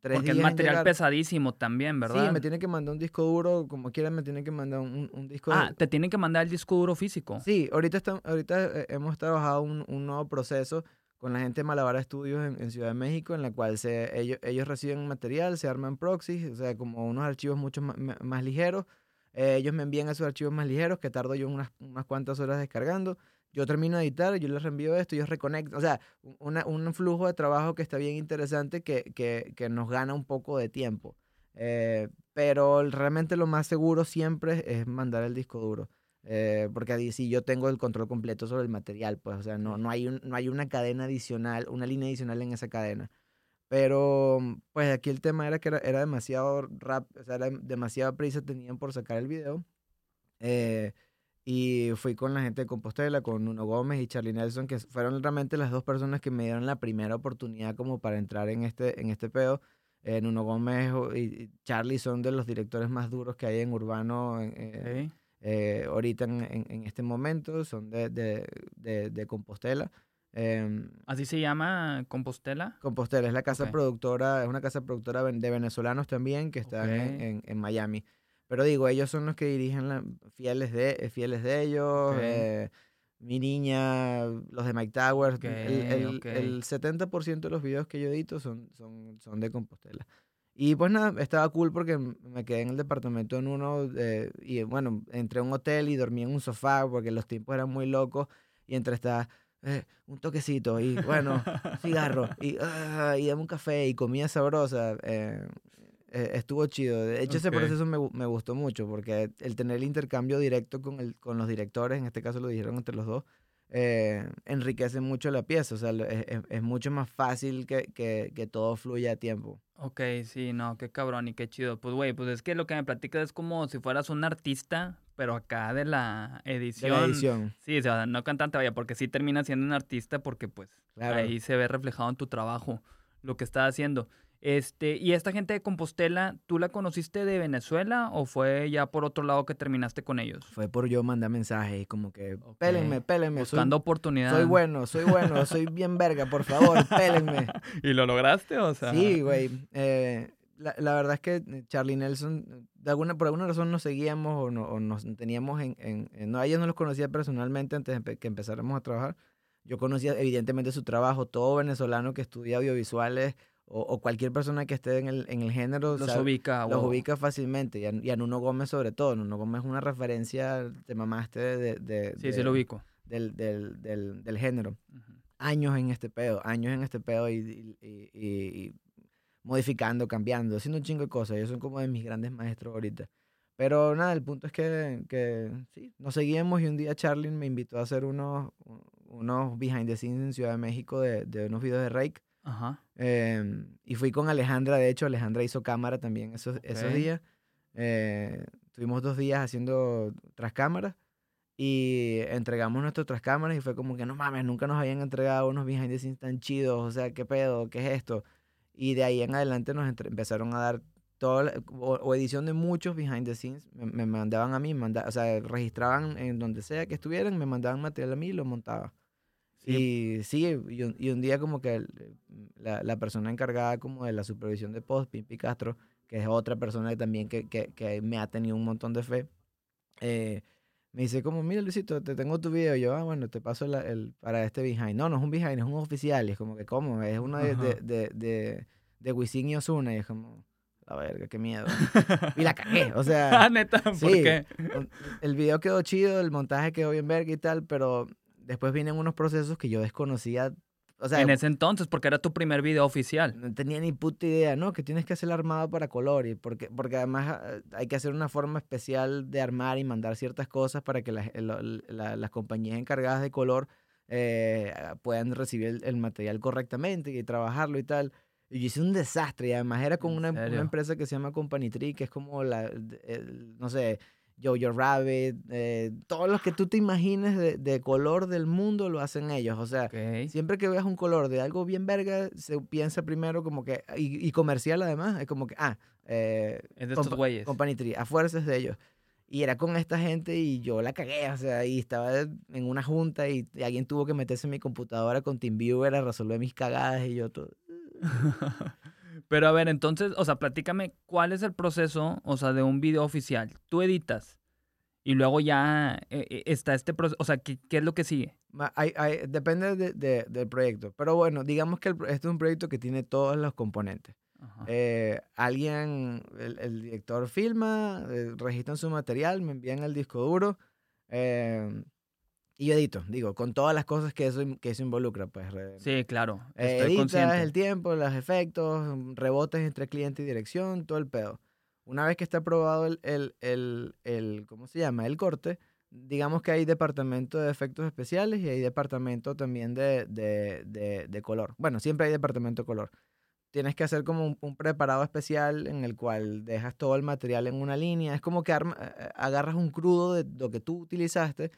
tres porque días. Porque es material pesadísimo también, ¿verdad? Sí, me tiene que mandar un disco duro, como quieran me tienen que mandar un, un disco Ah, te tienen que mandar el disco duro físico. Sí, ahorita, está, ahorita hemos trabajado un, un nuevo proceso con la gente de Malabar Studios en, Ciudad de México, en la cual ellos reciben material, se arman proxies, o sea, como unos archivos mucho más, ligeros. Eh, ellos me envían esos archivos más ligeros, que tardo yo unas, unas cuantas horas descargando. Yo termino de editar, yo les reenvío esto, ellos reconectan. O sea, una, un flujo de trabajo que está bien interesante, que, que, que nos gana un poco de tiempo. Eh, pero realmente lo más seguro siempre es mandar el disco duro. Eh, porque ahí sí yo tengo el control completo sobre el material, pues, o sea, no, no, hay no hay una cadena adicional, una línea adicional en esa cadena. Pero, pues aquí el tema era que era, era demasiado rap, o sea, era demasiada prisa tenían por sacar el video. Eh, y fui con la gente de Compostela, con Nuno Gómez y Charlie Nelson, que fueron realmente las dos personas que me dieron la primera oportunidad como para entrar en este, en este pedo. Eh, Nuno Gómez y Charlie son de los directores más duros que hay en Urbano. Eh, eh, ahorita en, en, este momento, son de, de, de, Compostela. Em, ¿Así se llama Compostela? Compostela, es la casa productora, es una casa productora de venezolanos también que están en, en, Miami. Pero digo, ellos son los que dirigen la, fieles, de, fieles de ellos. Eh, mi niña, los de Mike Towers. el, el, el, 70% de los videos que yo edito son, son, son de Compostela. Y pues nada, estaba cool porque me quedé en el departamento en uno eh, y bueno, entré a un hotel y dormí en un sofá porque los tiempos eran muy locos y entre estaba eh, un toquecito y bueno, cigarro y, uh, y dame un café y comida sabrosa. Eh, estuvo chido. De hecho, ese proceso me, me, gustó mucho porque el tener el intercambio directo con, el, con los directores, en este caso lo dijeron entre los dos, eh, enriquece mucho la pieza. O sea, es, es mucho más fácil que, que, que, todo fluya a tiempo. Ok, sí, no, qué cabrón y qué chido. Pues, güey, pues es que lo que me platicas es como si fueras un artista, pero acá de la edición. De la edición. Sí, o sea, no cantante, vaya, porque sí termina siendo un artista porque, pues, ahí se ve reflejado en tu trabajo lo que estás haciendo. Este, y esta gente de Compostela, ¿tú la conociste de Venezuela o fue ya por otro lado que terminaste con ellos? Fue por yo mandar mensajes como que, pélenme, pélenme. Buscando oportunidades. Soy bueno, soy bueno, soy bien verga, por favor, pélenme. ¿Y lo lograste? O sea. Sí, güey. Eh, la, la, verdad es que Charlie Nelson, de alguna, por alguna razón nos seguíamos o, no, o nos teníamos en, en, no, a ellos no los conocía personalmente antes de que empezáramos a trabajar. Yo conocía evidentemente su trabajo, todo venezolano que estudia audiovisuales o, cualquier persona que esté en el, en el género los ubica los ubica fácilmente y a, y a, Nuno Gómez sobre todo. Nuno Gómez es una referencia te mamaste de, de, sí sí lo ubico. del, del, del, del género. Años en este pedo años en este pedo y, y, y, modificando cambiando haciendo un chingo de cosas. Ellos son como de mis grandes maestros ahorita. Pero nada el punto es que, que sí nos seguíamos y un día Charlie me invitó a hacer unos unos behind the scenes en Ciudad de México de, de unos videos de Rake Ajá. Eh, y fui con Alejandra, de hecho, Alejandra hizo cámara también esos, esos días. Eh, tuvimos dos días haciendo tras cámaras y entregamos nuestras tras cámaras y fue como que no mames, nunca nos habían entregado unos behind the scenes tan chidos, o sea, ¿qué pedo? ¿Qué es esto? Y de ahí en adelante nos empezaron a dar toda o, edición de muchos behind the scenes, me, mandaban a mí, manda, o sea, registraban en donde sea que estuvieran, me mandaban material a mí y lo montaba. Y sí, y un, y un, día como que la, la, persona encargada como de la supervisión de post, Pimpi Castro, que es otra persona también que, que, que me ha tenido un montón de fe, eh, me dice como, mira Luisito, te tengo tu video. yo, ah, bueno, te paso el, para este behind. No, no es un behind, es un oficial. Y es como que, ¿cómo? Es uno de, de, de, de, de Wisin y Osuna. Y es como, la verga, qué miedo. y la cagué, o sea. Ah, neta, ¿por qué? El video quedó chido, el montaje quedó bien verga y tal, pero después vienen unos procesos que yo desconocía. O sea, en ese entonces, porque era tu primer video oficial. No tenía ni puta idea, ¿no? Que tienes que hacer el armado para color. Y porque, porque además ah, hay que hacer una forma especial de armar y mandar ciertas cosas para que las, las compañías encargadas de color eh, puedan recibir el, material correctamente y trabajarlo y tal. Y yo hice un desastre. Y además era con una, una, empresa que se llama Company Tree, que es como la, no sé, Jojo Rabbit, eh, todos los que tú te imagines de, de, color del mundo lo hacen ellos. O sea, siempre que veas un color de algo bien verga, se piensa primero como que, y, y comercial además, es como que, ah, eh, es de estos güeyes. Company Tree, a fuerzas de ellos. Y era con esta gente y yo la cagué, o sea, y estaba en una junta y, alguien tuvo que meterse en mi computadora con TeamViewer a resolver mis cagadas y yo todo. Pero a ver, entonces, o sea, platícame cuál es el proceso, o sea, de un video oficial. Tú editas y luego ya eh, eh, está este proceso, o sea, ¿qué, ¿qué, es lo que sigue? Hay, hay, depende de, de, del proyecto, pero bueno, digamos que el, este es un proyecto que tiene todos los componentes. Eh, alguien, el, el, director filma, eh, registran su material, me envían el disco duro. Eh, y yo edito, digo, con todas las cosas que eso, que eso involucra, pues. Sí, claro. Estoy editas el tiempo, los efectos, rebotes entre cliente y dirección, todo el pedo. Una vez que está aprobado el, el, el, el, ¿cómo se llama? El corte, digamos que hay departamento de efectos especiales y hay departamento también de, de, de, de color. Bueno, siempre hay departamento de color. Tienes que hacer como un, un, preparado especial en el cual dejas todo el material en una línea. Es como que arma, eh, agarras un crudo de lo que tú utilizaste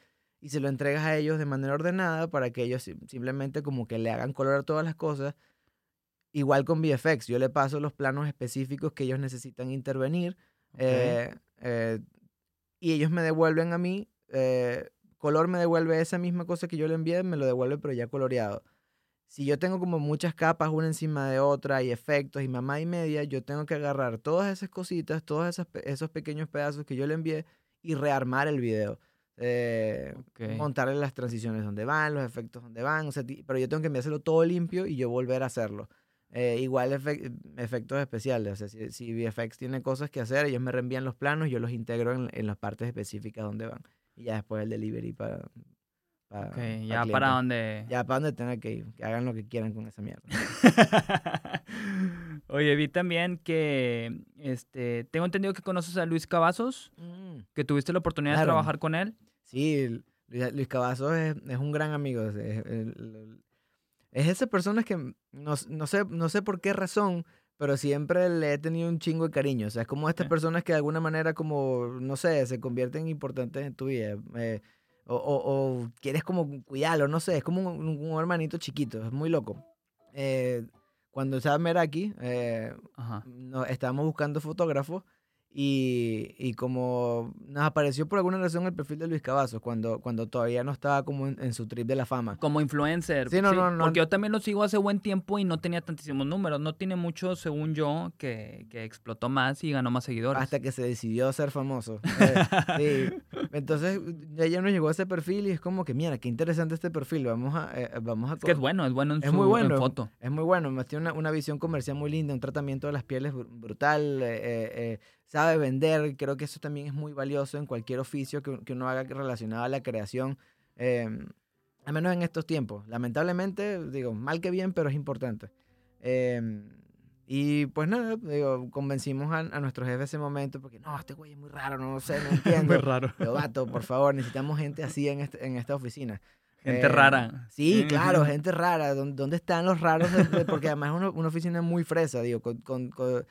y se lo entregas a ellos de manera ordenada para que ellos simplemente como que le hagan color a todas las cosas. Igual con VFX, yo le paso los planos específicos que ellos necesitan intervenir eh, eh, y ellos me devuelven a mí, eh, color me devuelve esa misma cosa que yo le envié, me lo devuelve pero ya coloreado. Si yo tengo como muchas capas una encima de otra y efectos y mamá y media, yo tengo que agarrar todas esas cositas, todos esos, esos pequeños pedazos que yo le envié y rearmar el video eh, montarle las transiciones donde van, los efectos donde van, o sea, pero yo tengo que enviárselo todo limpio y yo volver a hacerlo. Eh, igual efe- efectos especiales. O sea, si, si VFX tiene cosas que hacer, ellos me reenvían los planos, yo los integro en, en las partes específicas donde van. Y ya después el delivery para... para Ok, para ya para donde... Ya para donde tengan que ir. Que hagan lo que quieran con esa mierda. Oye, vi también que, este, tengo entendido que conoces a Luis Cavazos, Mm. que tuviste la oportunidad de Claro. trabajar con él. Sí, Luis, Cavazos es, es un gran amigo. Es, es- es esa persona que no, no sé, no sé por qué razón, pero siempre le he tenido un chingo de cariño. O sea, es como estas personas que de alguna manera como, no sé, se convierten importantes en tu vida. eh, o, o- o quieres como cuidarlo, no sé, es como un, un hermanito chiquito, es muy loco. Eh, cuando estaba Meraki, eh, Ajá. no, estábamos buscando fotógrafos y, y como nos apareció por alguna razón el perfil de Luis Cavazos cuando, cuando todavía no estaba como en, en su trip de la fama. Como influencer. Sí, no, no, no. Porque yo también lo sigo hace buen tiempo y no tenía tantísimos números. No tiene mucho, según yo, que, que explotó más y ganó más seguidores. Hasta que se decidió ser famoso. Eh, sí. Entonces ella nos llegó a ese perfil y es como que, mira, qué interesante este perfil. Vamos a, eh, vamos a Es que es bueno, es bueno en, Es su, muy bueno. en foto. Es muy bueno, tiene una, una visión comercial muy linda, un tratamiento de las pieles br- brutal, eh, eh, eh, sabe vender, creo que eso también es muy valioso en cualquier oficio que, que uno haga relacionado a la creación, eh, al menos en estos tiempos. Lamentablemente, digo, mal que bien, pero es importante. Eh, y pues nada, digo, convencimos a, a nuestro jefe ese momento porque no, este güey es muy raro, no sé, no entiendo. raro. Pero vato, por favor, necesitamos gente así en, este- en esta oficina. Gente Eh, rara. Sí, claro, gente rara. ¿Dónde, dónde están los raros? de- de- porque además es una, una oficina muy fresa, digo, con, con- con-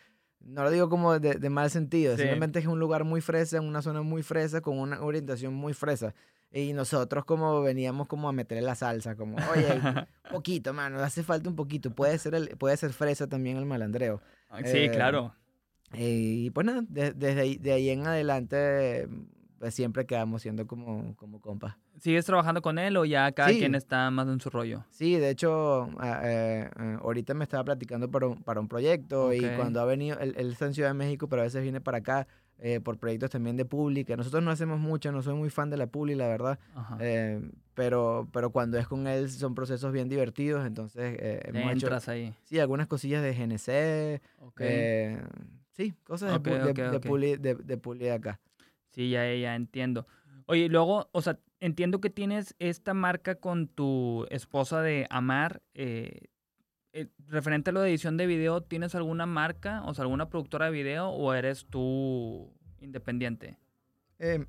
no lo digo como de, de mal sentido, Sí. simplemente es un lugar muy fresa, una zona muy fresa, con una orientación muy fresa. Y nosotros como veníamos como a meterle la salsa, como, oye, un poquito, mano, hace falta un poquito. Puede ser, el, puede ser fresa también el malandreo. sí, eh, claro. Y pues nada, de- desde ahí, de ahí en adelante, pues siempre quedamos siendo como, como compas. ¿Sigues trabajando con él o ya cada Sí. quien está más en su rollo? Sí, de hecho, a- eh, eh, ahorita me estaba platicando para un, para un proyecto y cuando ha venido, él, él está en Ciudad de México, pero a veces viene para acá eh, por proyectos también de pública. Nosotros no hacemos mucho, no soy muy fan de la publi, la verdad, pero, pero cuando es con él son procesos bien divertidos, entonces hemos hecho Entras ahí. sí, algunas cosillas de GNC, Ok. eh, sí, cosas de, de, de ok. publi, de, de publi de acá. Sí, ya, ya entiendo. Oye, luego, o sea, entiendo que tienes esta marca con tu esposa de Amar. eh, eh, referente a lo de edición de video, ¿tienes alguna marca, o sea, alguna productora de video o eres tú independiente? Em,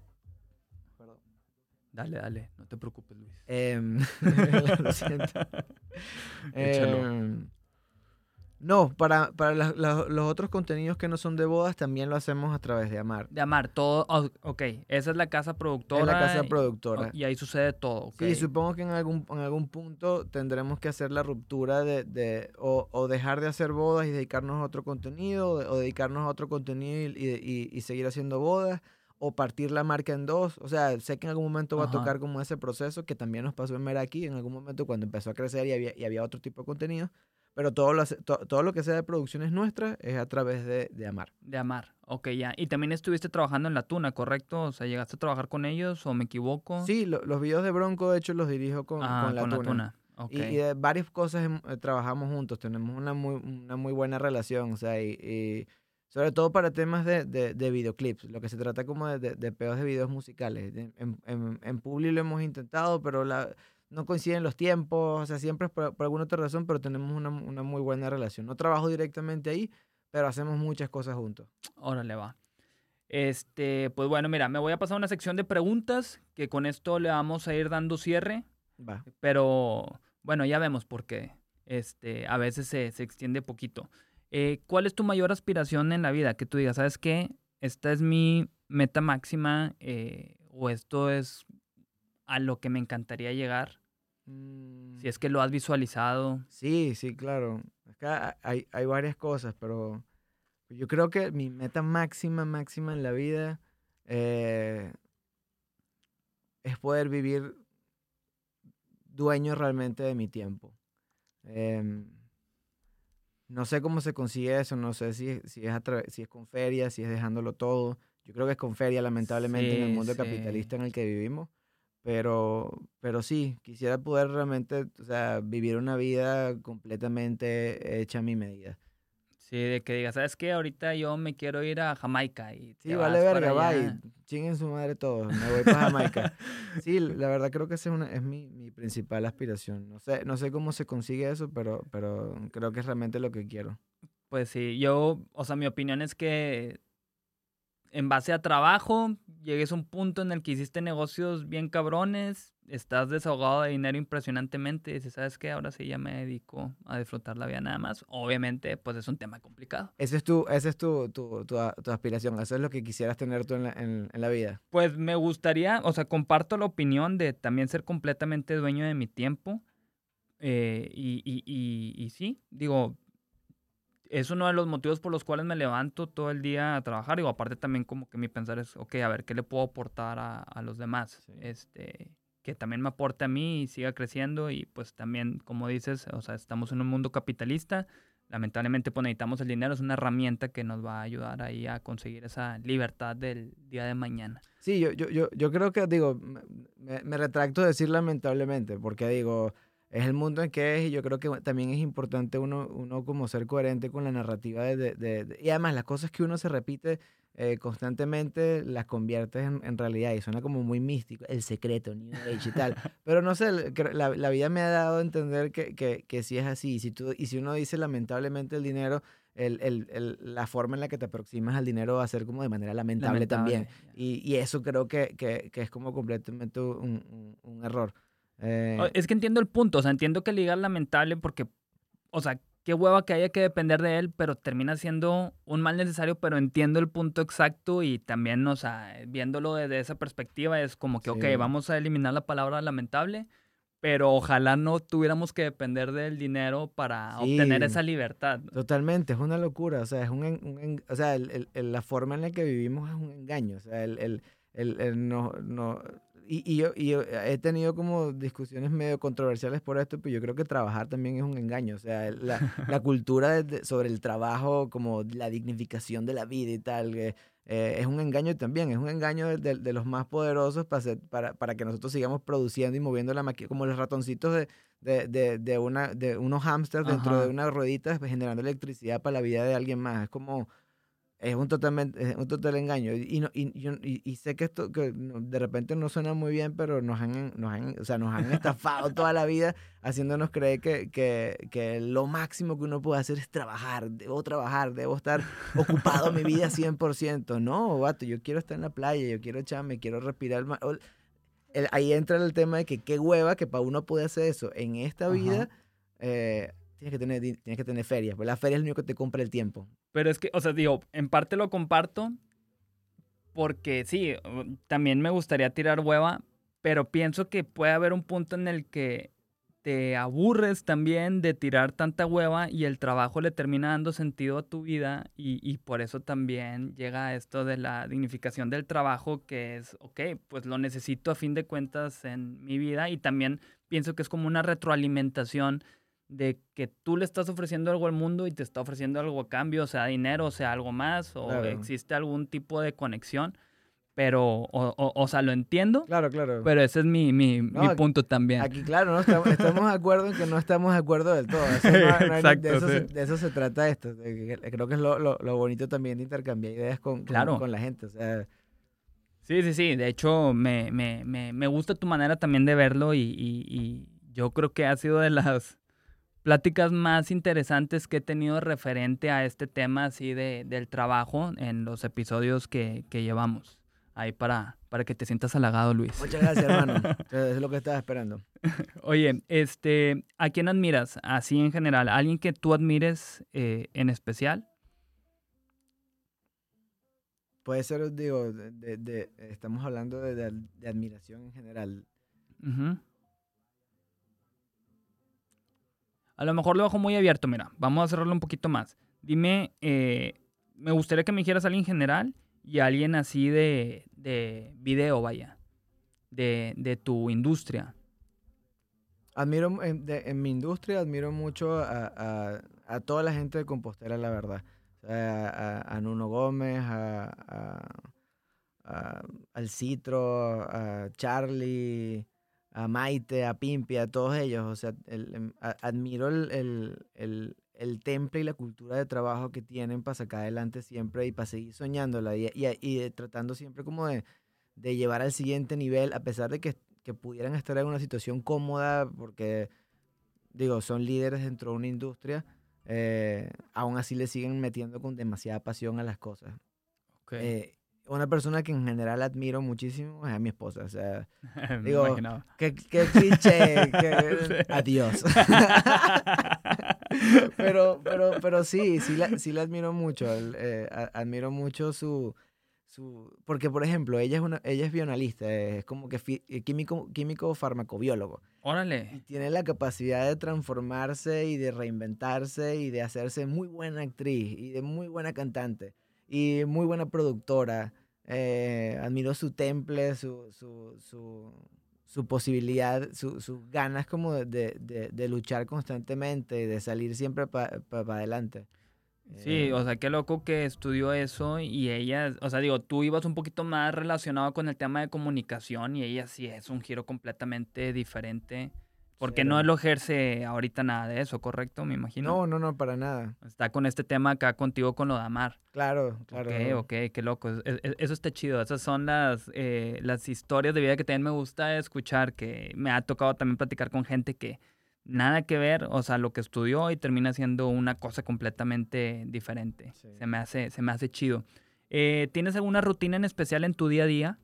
Dale, dale, no te preocupes, Luis. Em, lo siento. No, para, para los otros contenidos que no son de bodas también lo hacemos a través de Amar. De Amar, todo, oh, ok, esa es la casa productora. Es la casa y- productora. Y ahí sucede todo, ok. Sí, supongo que en algún, en algún punto tendremos que hacer la ruptura de, de- o, o dejar de hacer bodas y dedicarnos a otro contenido, o, o dedicarnos a otro contenido y, y- y seguir haciendo bodas, o partir la marca en dos. O sea, sé que en algún momento va Ajá. a tocar como ese proceso que también nos pasó en Meraki, en algún momento cuando empezó a crecer y había, y había otro tipo de contenido. Pero todo lo, to- todo lo que sea de producciones nuestras es a través de, de Amar. De Amar, ok, ya. Y también estuviste trabajando en La Tuna, ¿correcto? O sea, ¿llegaste a trabajar con ellos o me equivoco? Sí, lo- los videos de Bronco, de hecho, los dirijo con, Ah, con La con Tuna. La Tuna. Y, y de varias cosas eh, trabajamos juntos, tenemos una muy, una muy buena relación, o sea, y, y sobre todo para temas de, de, de videoclips, lo que se trata como de, de, de pedos de videos musicales. En, en, en Publi lo hemos intentado, pero la, no coinciden los tiempos, o sea, siempre es por, por alguna otra razón, pero tenemos una, una muy buena relación. No trabajo directamente ahí, pero hacemos muchas cosas juntos. Órale, va. Este, pues bueno, mira, me voy a pasar a una sección de preguntas que con esto le vamos a ir dando cierre, Va. pero bueno, ya vemos por qué. Este, a veces se, se extiende poquito. Eh, ¿Cuál es tu mayor aspiración en la vida? Que tú digas, ¿sabes qué? Esta es mi meta máxima eh, o esto es a lo que me encantaría llegar. Si es que lo has visualizado. Sí, sí, claro. Acá hay, hay varias cosas, pero yo creo que mi meta máxima, máxima en la vida eh, es poder vivir dueño realmente de mi tiempo. Em, no sé cómo se consigue eso, no sé si, si, es si es con feria, si es dejándolo todo. Yo creo que es con feria, lamentablemente, en el mundo sí. capitalista en el que vivimos. Pero, pero sí, quisiera poder realmente, o sea, vivir una vida completamente hecha a mi medida. Sí, de que digas, ¿sabes qué? Ahorita yo me quiero ir a Jamaica. Y sí, vale verga, bye. Chinguen su madre todos. Me voy para Jamaica. sí, la verdad creo que esa es, una, es mi, mi, principal aspiración. No sé, no sé cómo se consigue eso, pero, pero creo que es realmente lo que quiero. Pues sí, yo, o sea, mi opinión es que en base a trabajo, llegues a un punto en el que hiciste negocios bien cabrones, estás desahogado de dinero impresionantemente y dices, ¿sabes qué? Ahora sí ya me dedico a disfrutar la vida nada más. Obviamente, pues es un tema complicado. Ese es tu, ese es tu, tu, tu, aspiración, eso es lo que quisieras tener tú en la, en, la, vida. Pues me gustaría, o sea, comparto la opinión de también ser completamente dueño de mi tiempo. Eh, y, y, y, y sí, digo, es uno de los motivos por los cuales me levanto todo el día a trabajar. Digo, aparte también como que mi pensar es, ok, a ver, ¿qué le puedo aportar a, a los demás? Este, que también me aporte a mí y siga creciendo. Y pues también, como dices, o sea, estamos en un mundo capitalista. Lamentablemente, pues necesitamos el dinero. Es una herramienta que nos va a ayudar ahí a conseguir esa libertad del día de mañana. Sí, yo, yo, yo, yo creo que, digo, me, me retracto de decir lamentablemente, porque digo es el mundo en que es y yo creo que también es importante uno, uno como ser coherente con la narrativa de, de, y además las cosas que uno se repite eh, constantemente las conviertes en, realidad y suena como muy místico, el secreto, New Age y tal, pero no sé, la, la vida me ha dado a entender que, que, que sí es así y si, tú, y si uno dice lamentablemente el dinero, el, el, el, la forma en la que te aproximas al dinero va a ser como de manera lamentable, también. Y, y, eso creo que, que, que, es como completamente un, un, un error. Eh, es que entiendo el punto, o sea, entiendo que liga lamentable porque, o sea, qué hueva que haya que depender de él, pero termina siendo un mal necesario, pero entiendo el punto exacto y también, o sea, viéndolo desde esa perspectiva es como que, ok, vamos a eliminar la palabra lamentable, pero ojalá no tuviéramos que depender del dinero para obtener esa libertad. Totalmente, es una locura, o sea, es un, o sea, el, la forma en la que vivimos es un engaño, o sea, el, el no, no, y, y, yo, y, he tenido como discusiones medio controversiales por esto, pero yo creo que trabajar también es un engaño. O sea, la, la cultura sobre el trabajo, como la dignificación de la vida y tal, eh, es un engaño también. Es un engaño de, de, los más poderosos para, para, para, que nosotros sigamos produciendo y moviendo la máquina, como los ratoncitos de, de, de, de, una, de unos hámsters dentro de una ruedita generando electricidad para la vida de alguien más. Es como es un, totalmente, un total engaño. Y, no, y, y, sé que esto que de repente no suena muy bien, pero nos han, nos han, o sea, nos han estafado toda la vida haciéndonos creer que, que, que, lo máximo que uno puede hacer es trabajar. Debo trabajar, debo estar ocupado mi vida 100%. No, vato, yo quiero estar en la playa, yo quiero echarme, quiero respirar. ahí entra el tema de que qué hueva que para uno puede hacer eso en esta vida. Eh, tienes que tener, tienes que tener ferias, pues la feria es lo único que te compra el tiempo. Pero es que, o sea, digo, en parte lo comparto porque sí, también me gustaría tirar hueva, pero pienso que puede haber un punto en el que te aburres también de tirar tanta hueva y el trabajo le termina dando sentido a tu vida y, y, por eso también llega esto de la dignificación del trabajo que es, ok, pues lo necesito a fin de cuentas en mi vida y también pienso que es como una retroalimentación de que tú le estás ofreciendo algo al mundo y te está ofreciendo algo a cambio, sea dinero, sea algo más, o existe algún tipo de conexión. Pero, o, o, sea, lo entiendo. Claro, claro. Pero ese es mi, mi, mi punto también. Aquí, claro, ¿no? estamos, estamos, de acuerdo en que no estamos de acuerdo del todo. Exacto, de, eso se, de, eso se, trata esto. Creo que es lo, lo, lo bonito también de intercambiar ideas con, con, con, la gente. O sea, sí, sí, sí. De hecho, me, me, me, me gusta tu manera también de verlo y, y, y yo creo que ha sido de las pláticas más interesantes que he tenido referente a este tema así de, del trabajo en los episodios que, que llevamos. Ahí para, para que te sientas halagado, Luis. Muchas gracias, hermano. es lo que estaba esperando. Oye, este, ¿a quién admiras? Así en general, ¿alguien que tú admires eh, en especial? Puede ser, digo, de, de, estamos hablando de, de, admiración en general. A lo mejor lo dejo muy abierto, mira, vamos a cerrarlo un poquito más. Dime, eh, me gustaría que me dijeras a alguien general y a alguien así de, de video, vaya, de, de, tu industria. Admiro, en, en, mi industria admiro mucho a, a, a, toda la gente de Compostela, la verdad. a, a, Nuno Gómez, a, al Citro, a Charlie, a Maite, a Pimpi, a todos ellos. O sea, em, admiro el, el, temple y la cultura de trabajo que tienen para sacar adelante siempre y para seguir soñándola y, y, tratando siempre como de, de, llevar al siguiente nivel, a pesar de que, que, pudieran estar en una situación cómoda, porque, digo, son líderes dentro de una industria, eh, aún así le siguen metiendo con demasiada pasión a las cosas. Okay. Eh, una persona que en general admiro muchísimo es a mi esposa. O sea, digo, qué, qué cliché, adiós. pero, pero, pero sí, sí la, sí la admiro mucho. Eh, admiro mucho su, su... Porque, por ejemplo, ella es, una, ella es bionalista, es como que eh, químico, químico farmacobiólogo. Órale. Y tiene la capacidad de transformarse y de reinventarse y de hacerse muy buena actriz y de muy buena cantante y muy buena productora. Eh, admiro su temple, su, su, su, su posibilidad, sus ganas como de, de, de, luchar constantemente y de salir siempre para adelante. Sí, o eh, sea, qué loco que estudió eso y ella, o sea, digo, tú ibas un poquito más relacionado con el tema de comunicación y ella sí es un giro completamente diferente. Porque no lo ejerce ahorita nada de eso, ¿correcto? Me imagino. No, no, no, para nada. Está con este tema acá contigo con lo de amar. Claro, claro. Ok, ok, qué loco. Eso está chido. Esas son las, eh, las historias de vida que también me gusta escuchar, que me ha tocado también platicar con gente que nada que ver, o sea, lo que estudió y termina siendo una cosa completamente diferente. Se, me hace, se me hace chido. Eh, ¿Tienes alguna rutina en especial en tu día a día?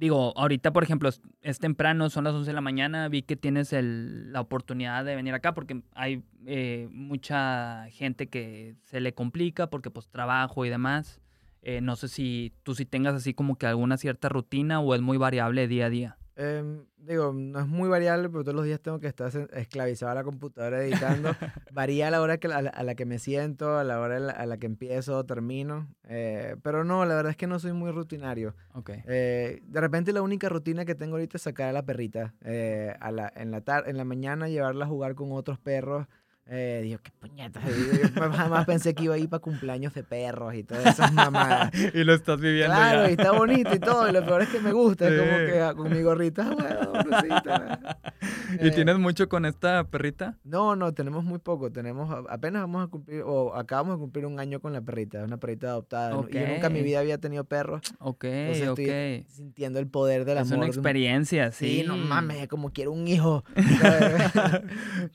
Digo, ahorita, por ejemplo, es, temprano, son las 11 de la mañana, vi que tienes la oportunidad de venir acá porque hay eh, mucha gente que se le complica porque pues trabajo y demás. Eh, no sé si tú si tengas así como que alguna cierta rutina o es muy variable día a día. Em, digo, no es muy variable, pero todos los días tengo que estar esclavizado a la computadora editando. Varía a la hora que, a, la, que me siento, a la hora a la, que empiezo o termino. Eh, pero no, la verdad es que no soy muy rutinario. Okay. Eh, de repente la única rutina que tengo ahorita es sacar a la perrita eh, a la, en, la en la mañana, llevarla a jugar con otros perros. Eh, digo, qué puñetas. jamás pensé que iba a ir para cumpleaños de perros y todas esas mamadas. y lo estás viviendo. Claro, y está bonito y todo. Y lo peor es que me gusta. Es como que ah, con mi gorrita, bueno, ¿Y eh, tienes mucho con esta perrita? No, no, tenemos muy poco. Tenemos, apenas vamos a cumplir, o acabamos de cumplir un año con la perrita. Es una perrita adoptada. Yo nunca en mi vida había tenido perros. Ok, ok. sintiendo el poder del amor. Es una experiencia, sí. Sí, no mames, como quiero un hijo.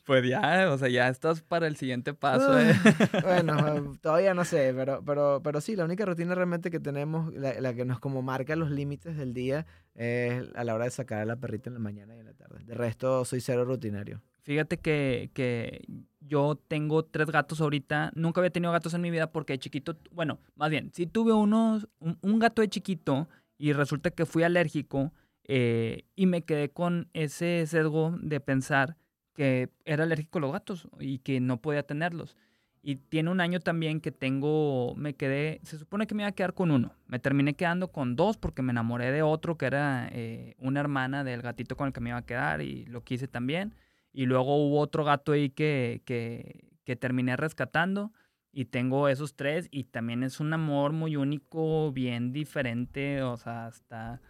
pues ya, o sea, ya está para el siguiente paso. ¿eh? bueno, todavía no sé, pero, pero, pero sí, la única rutina realmente que tenemos, la, que nos como marca los límites del día, es a la hora de sacar a la perrita en la mañana y en la tarde. De resto, soy cero rutinario. Fíjate que, que yo tengo tres gatos ahorita. Nunca había tenido gatos en mi vida porque de chiquito, bueno, más bien, sí tuve unos, un, gato de chiquito y resulta que fui alérgico eh, y me quedé con ese sesgo de pensar que era alérgico a los gatos y que no podía tenerlos. Y tiene un año también que tengo, me quedé, se supone que me iba a quedar con uno. Me terminé quedando con dos porque me enamoré de otro que era eh, una hermana del gatito con el que me iba a quedar y lo quise también. Y luego hubo otro gato ahí que, que, que terminé rescatando y tengo esos tres y también es un amor muy único, bien diferente, o sea, hasta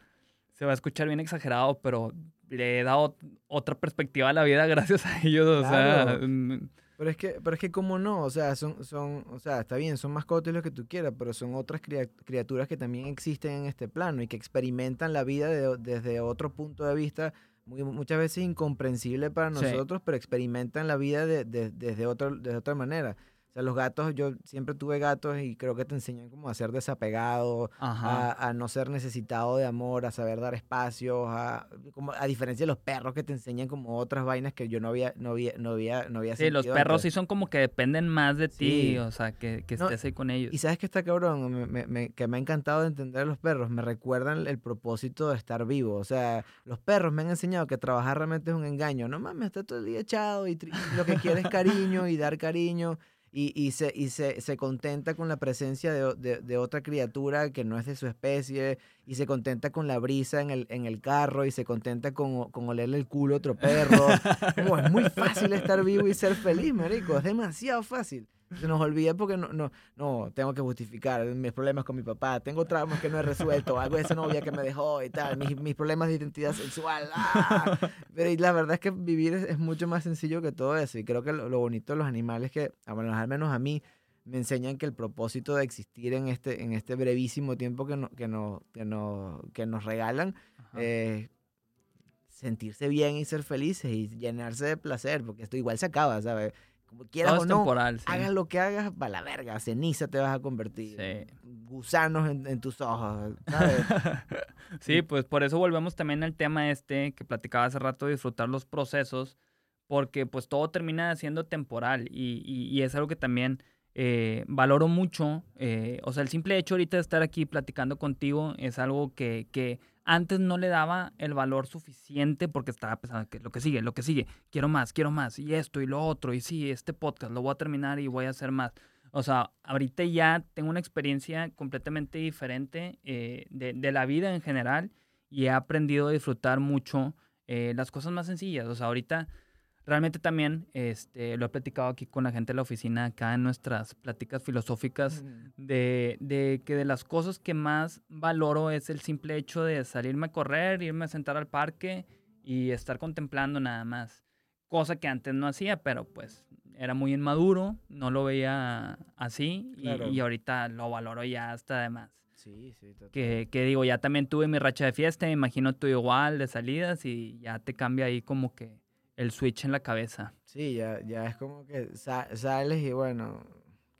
se va a escuchar bien exagerado, pero le he dado otra perspectiva a la vida gracias a ellos, o sea... Mm, pero es que, pero es que cómo no, o sea, son, son, o sea, está bien, son mascotas lo que tú quieras, pero son otras criaturas que también existen en este plano y que experimentan la vida desde otro punto de vista, muy, muchas veces incomprensible para nosotros, pero experimentan la vida de, desde, otro, de otra manera sea, los gatos, yo siempre tuve gatos y creo que te enseñan como a ser desapegado, a, no ser necesitado de amor, a saber dar espacios, a, como, a diferencia de los perros que te enseñan como otras vainas que yo no había, no había, no había, no había Sí, los perros sí son como que dependen más de ti, o sea, que, que estés ahí con ellos. Y sabes que está cabrón, que me ha encantado entender a los perros, me recuerdan el propósito de estar vivo, o sea, los perros me han enseñado que trabajar realmente es un engaño, no mames, está todo el día echado y lo que quiere es cariño y dar cariño y, y, se, y se, se, contenta con la presencia de, de, de, otra criatura que no es de su especie, y se contenta con la brisa en el, en el carro, y se contenta con, con olerle el culo a otro perro. es muy fácil estar vivo y ser feliz, marico, es demasiado fácil. Se nos olvida porque no, no, no, tengo que justificar mis problemas con mi papá, tengo traumas que no he resuelto, algo de esa novia que me dejó y tal, mis, mis problemas de identidad sexual. ¡ah! Pero y la verdad es que vivir es, es mucho más sencillo que todo eso. Y creo que lo, lo bonito de los animales es que, ah, bueno, al menos a mí, me enseñan que el propósito de existir en este, en este brevísimo tiempo que, no, que, no, que, no, que nos regalan es sentirse bien y ser felices y llenarse de placer, porque esto igual se acaba, ¿sabes? Como quieras Todo o no, temporal, sí. hagas lo que hagas, para la verga, ceniza te vas a convertir. Sí. Gusanos en, en tus ojos, ¿sabes? Sí, pues por eso volvemos también al tema este que platicaba hace rato, disfrutar los procesos, porque pues todo termina siendo temporal y, y- y es algo que también eh, valoro mucho. eh, o sea, el simple hecho ahorita de estar aquí platicando contigo es algo que, que antes no le daba el valor suficiente porque estaba pensando que lo que sigue, lo que sigue, quiero más, quiero más, y esto y lo otro, y sí, este podcast lo voy a terminar y voy a hacer más. O sea, ahorita ya tengo una experiencia completamente diferente eh, de, la vida en general y he aprendido a disfrutar mucho eh, las cosas más sencillas. O sea, ahorita realmente también este, lo he platicado aquí con la gente de la oficina, acá en nuestras pláticas filosóficas, de, de que de las cosas que más valoro es el simple hecho de salirme a correr, irme a sentar al parque y estar contemplando nada más. Cosa que antes no hacía, pero pues era muy inmaduro, no lo veía así y, Claro. y ahorita lo valoro ya hasta de más. Sí, sí, total. Que, que digo, ya también tuve mi racha de fiesta, me imagino tú igual, de salidas y ya te cambia ahí como que el switch en la cabeza. Sí, ya, ya es como que sa- sales y bueno,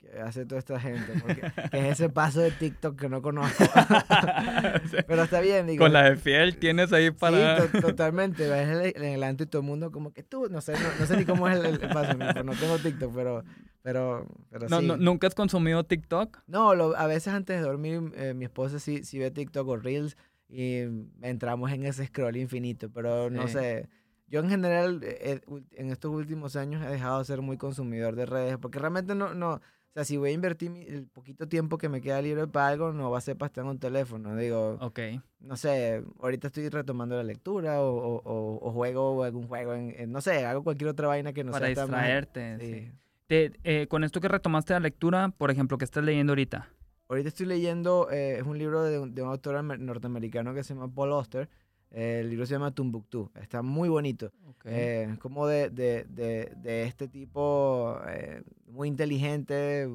¿qué hace toda esta gente? Porque, que es ese paso de TikTok que no conozco. Pero está bien, digo. Con la de fiel tienes ahí para... Sí, to- totalmente. Ves en el anto y todo el mundo como que tú, no sé, no, no sé ni cómo es el, el paso, no, no tengo TikTok, pero, pero, pero No, sí. no- ¿Nunca has consumido TikTok? No, lo- a veces antes de dormir eh, mi esposa sí, sí ve TikTok o Reels y entramos en ese scroll infinito, pero no Sí. sé. Yo en general eh, en estos últimos años he dejado de ser muy consumidor de redes porque realmente no, no, o sea, si voy a invertir mi- el poquito tiempo que me queda libre para algo, no va a ser para estar en un teléfono. Digo, Ok. no sé, ahorita estoy retomando la lectura o, o- o- o juego algún juego, en, en- no sé, hago cualquier otra vaina que no para sea distraerte. sí. sí. Te- eh, con esto que retomaste la lectura, por ejemplo, que estás leyendo ahorita? Ahorita estoy leyendo, eh, es un libro de un, de un autor amer- norteamericano que se llama Paul Auster. El libro se llama Tumbuktu. Está muy bonito. Ok. Eh, es como de, de, de, de este tipo eh, muy inteligente,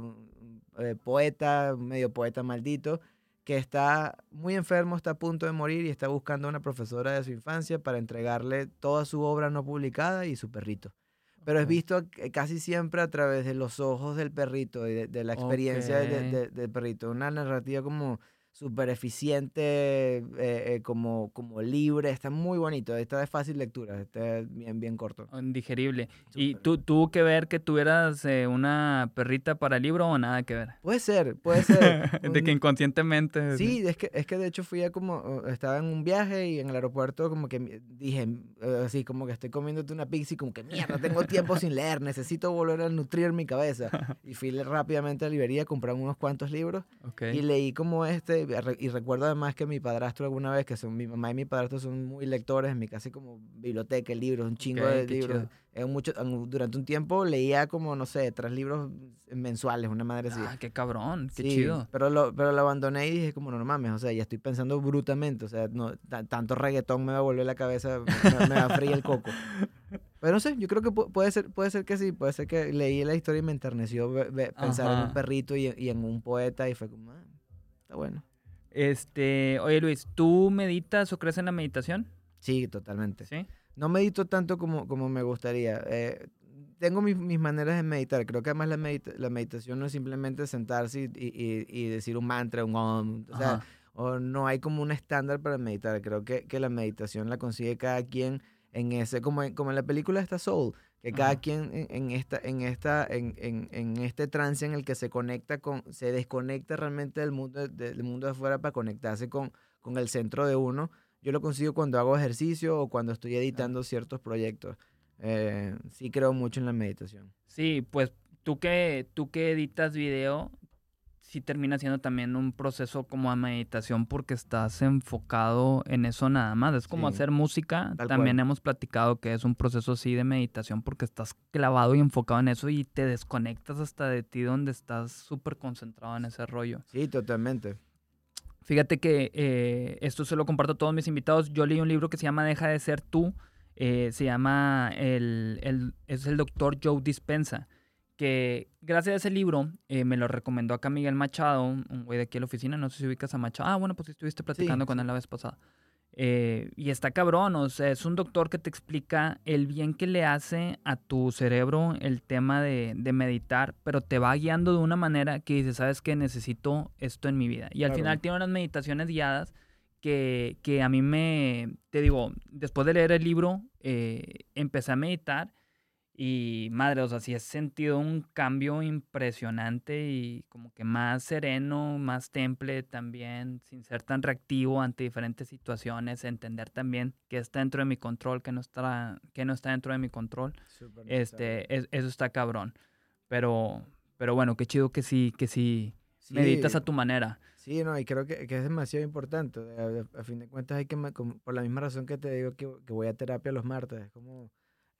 eh, poeta, medio poeta maldito, que está muy enfermo, está a punto de morir y está buscando a una profesora de su infancia para entregarle toda su obra no publicada y su perrito. Pero es visto casi siempre a través de los ojos del perrito y de, la experiencia de- Ok. de- del perrito. Una narrativa como súper eficiente, eh, eh, como, como libre, está muy bonito, está de fácil lectura, está bien, bien corto. Indigerible. ¿Y tú tuvo que ver que tuvieras eh, una perrita para el libro o nada que ver? Puede ser, puede ser. de que inconscientemente. Sí, es que, es que de hecho fui a como, estaba en un viaje y en el aeropuerto como que dije, uh, así como que estoy comiéndote una pizza y como que mierda, tengo tiempo sin leer, necesito volver a nutrir mi cabeza. Y fui rápidamente a la librería, compré unos cuantos libros y leí como este, y re- y recuerdo además que mi padrastro alguna vez, que son mi mamá y mi padrastro son muy lectores, en mi casa hay como biblioteca, libros, un chingo de libros. chido. En mucho, en- durante un tiempo leía como, no sé, tres libros mensuales, una madre así. Ah, qué cabrón, qué Sí, chido. Pero lo, pero lo abandoné y dije como, no, no mames, o sea, ya estoy pensando brutamente, o sea, no, ta- tanto reggaetón me va a volver la cabeza, me, me va a freír el coco. Pero no sé, yo creo que pu- puede ser, puede ser que sí, puede ser que leí la historia y me enterneció pensar en un perrito y, y en un poeta y fue como, ah, está bueno. Este, oye Luis, ¿tú meditas o crees en la meditación? Sí, totalmente. Sí. No medito tanto como, como me gustaría. eh, tengo mis, mis maneras de meditar. Creo que además la, medita- la meditación no es simplemente sentarse y, y- y- decir un mantra, un om. O sea, o no hay como un estándar para meditar. Creo que, que la meditación la consigue cada quien en ese, como en, como en la película esta Soul, que cada Ajá. quien en, en esta, en esta, en, en, en este trance en el que se conecta con, se desconecta realmente del mundo, de- del mundo de afuera para conectarse con, con el centro de uno. Yo lo consigo cuando hago ejercicio o cuando estoy editando ciertos proyectos. Eh, sí creo mucho en la meditación. Sí, pues tú que, tú que editas video, sí termina siendo también un proceso como a meditación porque estás enfocado en eso nada más. Es como Sí, hacer música. También cual. hemos platicado que es un proceso así de meditación porque estás clavado y enfocado en eso y te desconectas hasta de ti donde estás súper concentrado en ese rollo. Sí, totalmente. Fíjate que eh, esto se lo comparto a todos mis invitados. Yo leí un libro que se llama Deja de ser tú. eh, se llama, el, el- es el doctor Joe Dispensa. Que gracias a ese libro eh, me lo recomendó acá Miguel Machado, un güey de aquí a la oficina. No sé si ubicas a Machado. Ah, bueno, pues estuviste platicando con sí. él la vez pasada. Eh, y está cabrón, o sea, es un doctor que te explica el bien que le hace a tu cerebro el tema de, de meditar, pero te va guiando de una manera que dices, sabes que necesito esto en mi vida. Y al Claro. final tiene unas meditaciones guiadas que, que a mí me, te digo, después de leer el libro, eh, empecé a meditar y madre, o sea, sí he sentido un cambio impresionante y como que más sereno, más temple también, sin ser tan reactivo ante diferentes situaciones, entender también qué está dentro de mi control, qué no está, qué no está dentro de mi control. Este, es- eso está cabrón. Pero, pero bueno, qué chido que sí, que sí, Sí, meditas a tu manera. Sí, no, y creo que, que es demasiado importante. A, a fin de cuentas, hay que, como- por la misma razón que te digo que, que voy a terapia los martes, es como,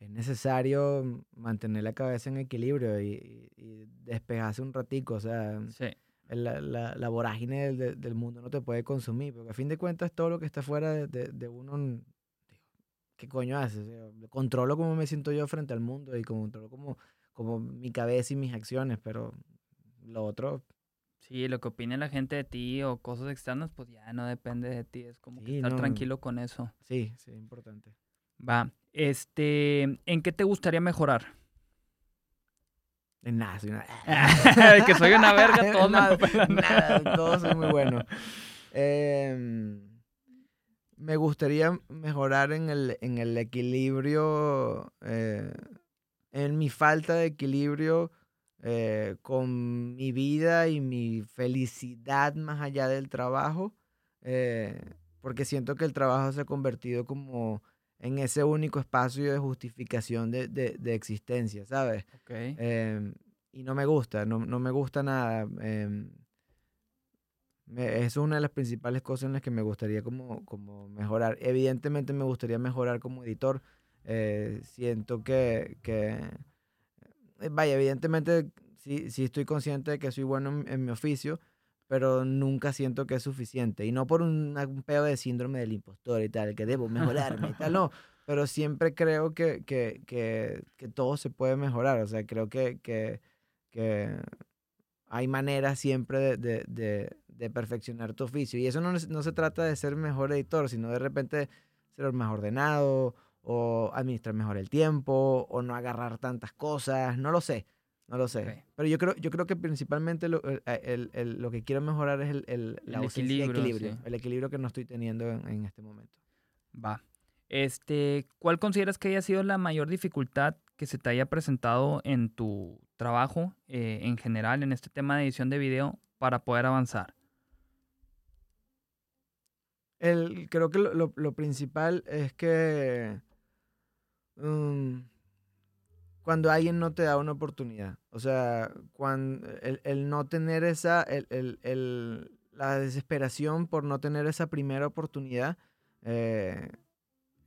es necesario mantener la cabeza en equilibrio y, y- despejarse un ratico, o sea, Sí. la, la, la vorágine del, del- del mundo no te puede consumir, porque a fin de cuentas todo lo que está fuera de, de- de uno, ¿qué coño hace? O sea, controlo cómo me siento yo frente al mundo y controlo como, como mi cabeza y mis acciones, pero lo otro, Sí, lo que opine la gente de ti o cosas externas, pues ya no depende de ti. Es como que Sí, estar no. tranquilo con eso. sí, sí, importante. Va. Este, ¿en qué te gustaría mejorar? En nada, soy una... que soy una verga, todos me nada, nada, todos son muy buenos. Em, me gustaría mejorar en el, en el equilibrio, eh, en mi falta de equilibrio eh, con mi vida y mi felicidad más allá del trabajo, eh, porque siento que el trabajo se ha convertido como en ese único espacio de justificación de, de- de existencia, ¿sabes? Ok. Em, y no me gusta, no, no me gusta nada. me- eso es una de las principales cosas en las que me gustaría como, como mejorar. Evidentemente me gustaría mejorar como editor. eh, siento que, que, eh, vaya, evidentemente sí, sí estoy consciente de que soy bueno en, en mi oficio, pero nunca siento que es suficiente. Y no por un, un pedo de síndrome del impostor y tal, que debo mejorarme y tal, no. Pero siempre creo que, que, que, que todo se puede mejorar. O sea, creo que, que, que hay maneras siempre de, de, de, de perfeccionar tu oficio. Y eso no, no se trata de ser mejor editor, sino de repente ser más ordenado o administrar mejor el tiempo o no agarrar tantas cosas. No lo sé. No lo sé. Pero yo creo, yo creo que principalmente lo, el- el- el- lo que quiero mejorar es el, el, la equilibrio, equilibrio. sí. El equilibrio que no estoy teniendo en, en este momento. Va. Este, ¿cuál consideras que haya sido la mayor dificultad que se te haya presentado en tu trabajo eh, en general en este tema de edición de video para poder avanzar? El, creo que lo, lo- lo principal es que mm, cuando alguien no te da una oportunidad, o sea, cuando el, el no tener esa, el, el- la desesperación por no tener esa primera oportunidad, eh,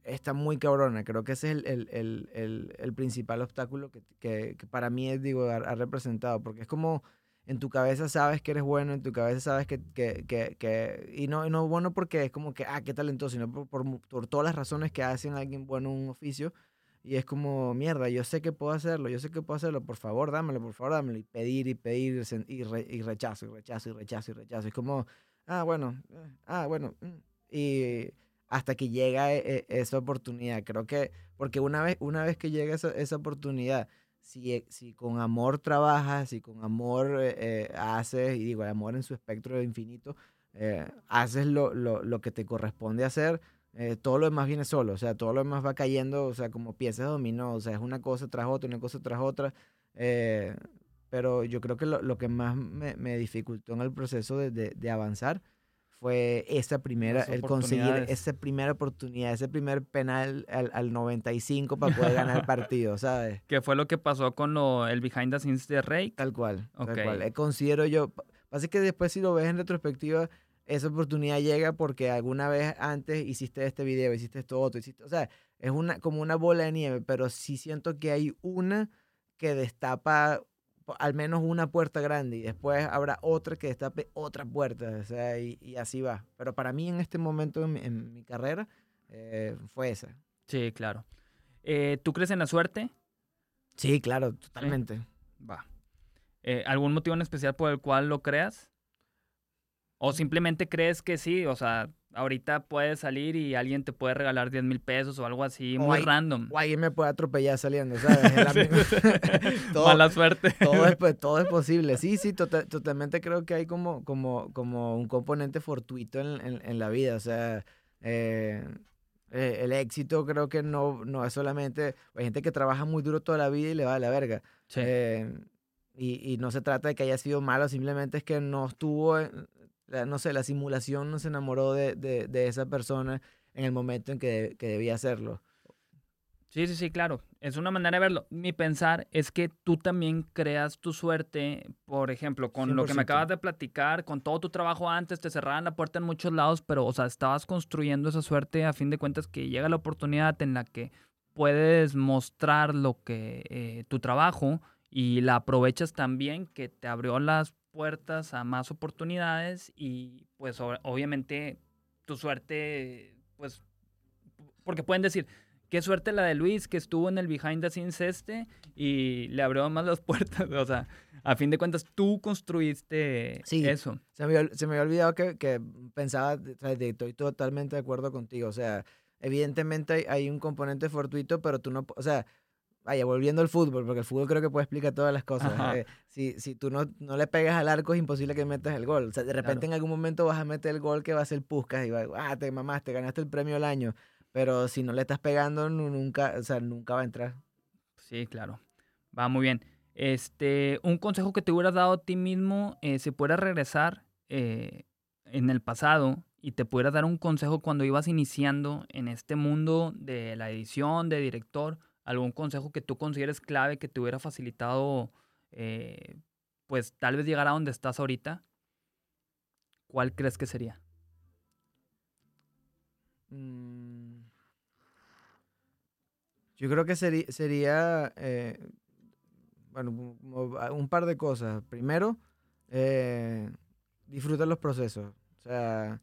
está muy cabrona. Creo que ese es el, principal obstáculo que, que- que para mí, digo, ha, ha representado, porque es como en tu cabeza sabes que eres bueno, en tu cabeza sabes que, que, que, y no, no bueno porque es como que, ah, qué talentoso, sino por, por, por todas las razones que hacen a alguien bueno en un oficio. Y es como, mierda, yo sé que puedo hacerlo, yo sé que puedo hacerlo, por favor, dámelo, por favor, dámelo. Y pedir y pedir y re- y rechazo, y rechazo, y rechazo, y rechazo. Es como, ah, bueno, eh, ah, bueno. mm. Y hasta que llega e- e- esa oportunidad. Creo que, porque una vez, una vez que llega esa, esa oportunidad, si, e- si con amor trabajas, si con amor eh, eh, haces, y digo, el amor en su espectro infinito, eh, haces lo, lo, lo que te corresponde hacer, eh, todo lo demás viene solo, o sea, todo lo demás va cayendo, o sea, como piezas de dominó, o sea, es una cosa tras otra, una cosa tras otra. eh, pero yo creo que lo, lo que más me, me dificultó en el proceso de, de- de avanzar fue esa primera, el conseguir esa primera oportunidad, ese primer penal al, al 95 para poder ganar el partido, ¿sabes? ¿Qué fue lo que pasó con lo, el behind the scenes de Rake? Tal cual, tal Ok. cual. Eh, considero yo, Así que después si lo ves en retrospectiva, esa oportunidad llega porque alguna vez antes hiciste este video, hiciste esto otro, hiciste, o sea, es una, como una bola de nieve, pero sí siento que hay una que destapa al menos una puerta grande y después habrá otra que destape otra puerta, o sea, y, así va. Pero para mí en este momento en mi, carrera eh, fue esa. Sí, claro. Eh, ¿Tú crees en la suerte? Sí, claro, totalmente. Va. Eh, ¿Algún motivo en especial por el cual lo creas? ¿O simplemente crees que sí? O sea, ahorita puedes salir y alguien te puede regalar 10 mil pesos o algo así, muy random. O alguien me puede atropellar saliendo, ¿sabes? Mala suerte. Todo es, pues, todo es posible. Sí, sí, tota-, totalmente creo que hay como, como, como un componente fortuito en, en, la vida. O sea, eh, eh, el éxito creo que no, no es solamente... Hay gente que trabaja muy duro toda la vida y le va a la verga. Sí. Eh, y, y, no se trata de que haya sido malo, simplemente es que no estuvo no sé, la simulación no se enamoró de, de, esa persona en el momento en que, que, debía hacerlo. Sí, sí, sí, claro. Es una manera de verlo. Mi pensar es que tú también creas tu suerte, por ejemplo, con lo que me acabas de platicar, con todo tu trabajo antes, te cerraban la puerta en muchos lados, pero, o sea, estabas construyendo esa suerte a fin de cuentas que llega la oportunidad en la que puedes mostrar lo que eh, tu trabajo y la aprovechas también que te abrió las puertas a más oportunidades y pues obviamente tu suerte, pues, porque pueden decir, qué suerte la de Luis que estuvo en el behind the scenes este y le abrió más las puertas, o sea, a fin de cuentas tú construiste eso. Se me, se me había olvidado que, que pensaba, estoy totalmente de acuerdo contigo, o sea, evidentemente hay, hay un componente fortuito, pero tú no, o sea, vaya, volviendo al fútbol, porque el fútbol creo que puede explicar todas las cosas. Eh, si, si tú no, no le pegas al arco, es imposible que metas el gol. O sea, de repente en algún momento vas a meter el gol que va a ser Puskas y va, ah, te mamaste, ganaste el premio del año. Pero si no le estás pegando, nunca, o sea, nunca va a entrar. Sí, claro. Va muy bien. Este, un consejo que te hubieras dado a ti mismo, eh, si pudieras regresar eh, en el pasado y te pudieras dar un consejo cuando ibas iniciando en este mundo de la edición, de director, algún consejo que tú consideres clave que te hubiera facilitado, eh, pues tal vez llegar a donde estás ahorita, ¿cuál crees que sería? Mm. Yo creo que sería, sería eh, bueno, un par de cosas. Primero, eh, disfruta los procesos. O sea,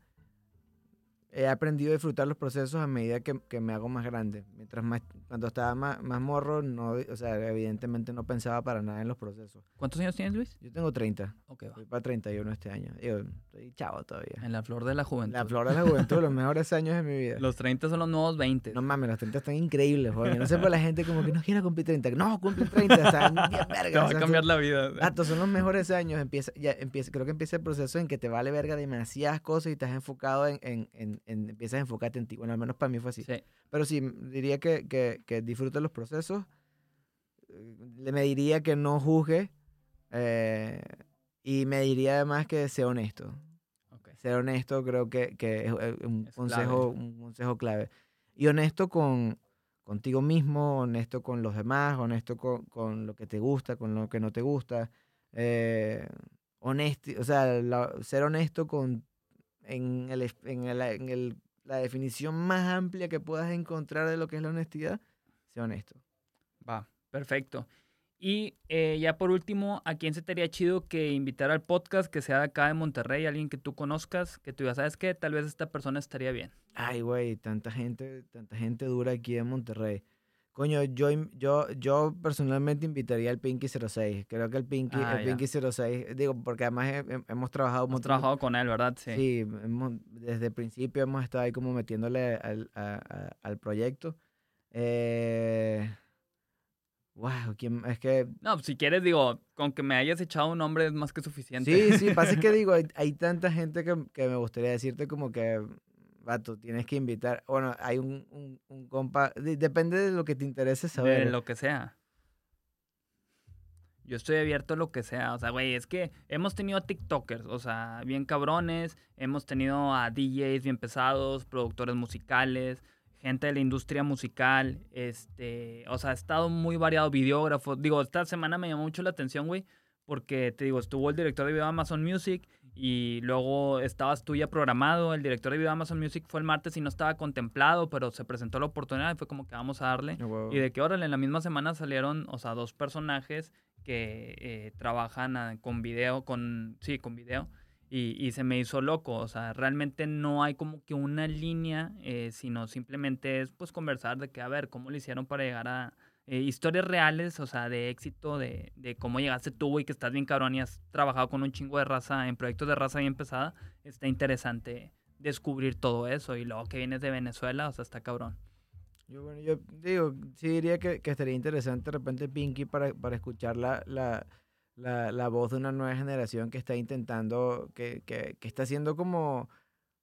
he aprendido a disfrutar los procesos a medida que, que, me hago más grande. Mientras más, cuando estaba más, más, morro, no, o sea, evidentemente no pensaba para nada en los procesos. ¿Cuántos años tienes, Luis? Yo tengo 30. Ok, Voy para 31 este año. Yo estoy chavo todavía. En la flor de la juventud. La flor de la juventud, los mejores años de mi vida. Los 30 son los nuevos 20. No mames, los 30 están increíbles, joder. No sé por la gente como que no quiere cumplir 30. No, cumple 30, están bien verga. Te va a cambiar la vida. Datos, son los mejores años. Empieza, ya, empieza, creo que empieza el proceso en que te vale verga demasiadas cosas y estás enfocado en, en, en, en empiezas a enfocar en ti. Bueno, al menos para mí fue así. Pero sí, diría que, que, que disfrute los procesos. Le me diría que no juzgue. Eh, y me diría además que sea honesto. Ser honesto creo que, que es un, consejo, un consejo clave. Y honesto con contigo mismo, honesto con los demás, honesto con, con lo que te gusta, con lo que no te gusta. Eh, honesto, o sea, ser honesto con en el, en el, en el la definición más amplia que puedas encontrar de lo que es la honestidad, sea honesto. Va, perfecto. Y eh, ya por último, ¿a quién se te haría chido que invitar al podcast que sea de acá de Monterrey, alguien que tú conozcas, que tú ya sabes que tal vez esta persona estaría bien? Ay, güey, tanta gente, tanta gente dura aquí en Monterrey. Coño, yo, yo, yo personalmente invitaría al Pinky 06. Creo que el Pinky, el ah, Pinky 06, digo, porque además hemos trabajado... Hemos trabajado con él, ¿verdad? Sí. Sí, desde el principio hemos estado ahí como metiéndole al, al proyecto. Eh, wow, ¿quién, es que... No, si quieres, digo, con que me hayas echado un nombre es más que suficiente. Sí, sí, pasa que digo, hay, hay tanta gente que, que me gustaría decirte como que vato, tienes que invitar. Bueno, hay un, un, un compa. depende de lo que te interese saber. De lo que sea. Yo estoy abierto a lo que sea. O sea, güey, es que hemos tenido TikTokers, o sea, bien cabrones. Hemos tenido a DJs bien pesados, productores musicales, gente de la industria musical. Este, o sea, ha estado muy variado, videógrafos. Digo, esta semana me llamó mucho la atención, güey, porque te digo, estuvo el director de video de Amazon Music y luego estabas tú ya programado, el director de video de Amazon Music fue el martes y no estaba contemplado, pero se presentó la oportunidad y fue como que vamos a darle. Ah, Y de que, órale, en la misma semana salieron, o sea, dos personajes que eh, trabajan ah, con video, con, sí, con video. Y, y se me hizo loco, o sea, realmente no hay como que una línea, eh, sino simplemente es pues conversar de que, a ver, cómo lo hicieron para llegar a eh, historias reales, o sea, de éxito, de, de cómo llegaste tú y que estás bien cabrón y has trabajado con un chingo de raza, en proyectos de raza bien pesada, está interesante descubrir todo eso. Y luego que vienes de Venezuela, o sea, está cabrón. Yo, bueno, yo digo, sí diría que, que estaría interesante de repente Pinky para, para escuchar la, la, la, la voz de una nueva generación que está intentando, que, que, que está haciendo como,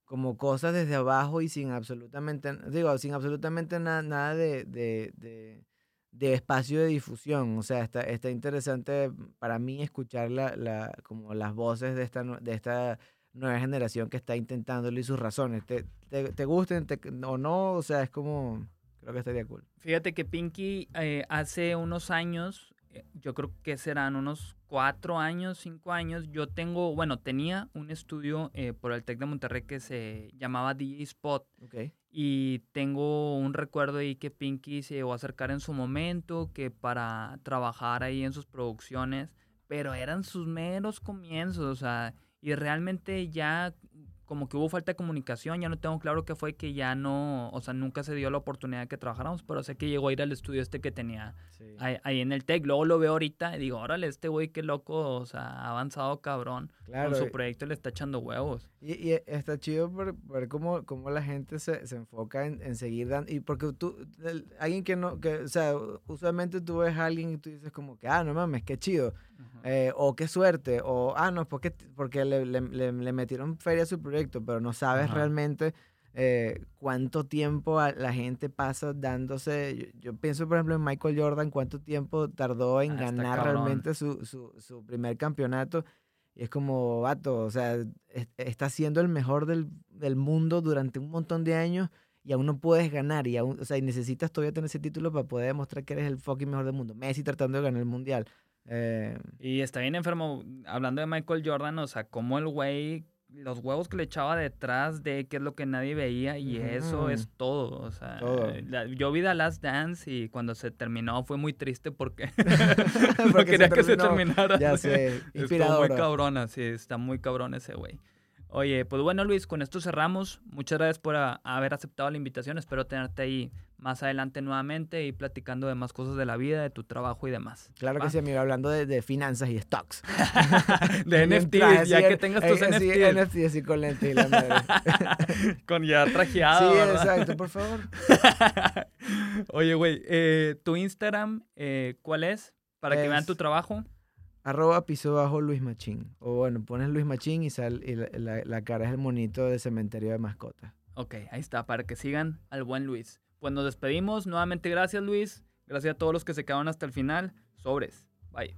como cosas desde abajo y sin absolutamente, digo, sin absolutamente na- nada de, de, de, de espacio de difusión. O sea, está, está interesante para mí escuchar la, la, como las voces de esta, de esta nueva generación que está intentándolo y sus razones. Te, te, te gusten te- o no, o sea, es como, creo que estaría cool. Fíjate que Pinky eh, hace unos años, eh, yo creo que serán unos cuatro años, cinco años, yo tengo, bueno, tenía un estudio eh, por el TEC de Monterrey que se llamaba DJ Spot. Ok. Y tengo un recuerdo ahí que Pinky se llegó a acercar en su momento, que para trabajar ahí en sus producciones, pero eran sus meros comienzos, o sea, y realmente ya como que hubo falta de comunicación, ya no tengo claro qué fue que ya no, o sea, nunca se dio la oportunidad de que trabajáramos, pero sé que llegó a ir al estudio este que tenía Sí. ahí, ahí en el TEC, luego lo veo ahorita y digo, órale, este güey qué loco, o sea, ha avanzado cabrón, Claro. con su y- proyecto le está echando huevos. Y, y está chido ver, ver cómo, cómo la gente se, se enfoca en, en seguir dando. Y porque tú, el- alguien que no, que, o sea, usualmente tú ves a alguien y tú dices como que, ah, no mames, qué chido. Eh, o qué suerte. O, ah, no, porque, porque le, le, le- le metieron feria a su proyecto, pero no sabes realmente eh, cuánto tiempo la gente pasa dándose. Yo, yo pienso, por ejemplo, en Michael Jordan, cuánto tiempo tardó en Ah, ganar realmente su, su, su primer campeonato. Y es como, vato, o sea, es- está siendo el mejor del, del mundo durante un montón de años y aún no puedes ganar. Y aún, o sea, y necesitas todavía tener ese título para poder demostrar que eres el fucking mejor del mundo. Messi tratando de ganar el mundial. Eh, Y está bien enfermo, hablando de Michael Jordan, o sea, como el güey, los huevos que le echaba detrás de qué es lo que nadie veía y eso Ujú. es todo, o sea, Todo. la- yo vi The Last Dance y cuando se terminó fue muy triste porque, no se quería que se terminara. ya sé, Estuvo muy inspirador. cabrona, sí, está muy cabrón ese güey. Oye, pues bueno Luis, con esto cerramos. Muchas gracias por a- haber aceptado la invitación. Espero tenerte ahí más adelante nuevamente y platicando de más cosas de la vida, de tu trabajo y demás. Claro ¿Va? que sí, amigo, hablando de, de finanzas y stocks. de NFTs, ya que en- tengas tus eh, sí, NFTs. NFT así con lentes y la madre. Con ya trajeado. sí, ¿verdad? exacto, por favor. Oye, güey, eh, tu Instagram, eh, ¿cuál es? Para que vean tu trabajo. Arroba piso bajo Luis Machín. O bueno, pones Luis Machín y, sal, la- la cara es el monito de cementerio de mascotas. Ok, ahí está, para que sigan al buen Luis. Pues nos despedimos. Nuevamente, gracias, Luis. Gracias a todos los que se quedaron hasta el final. Sobres. Bye.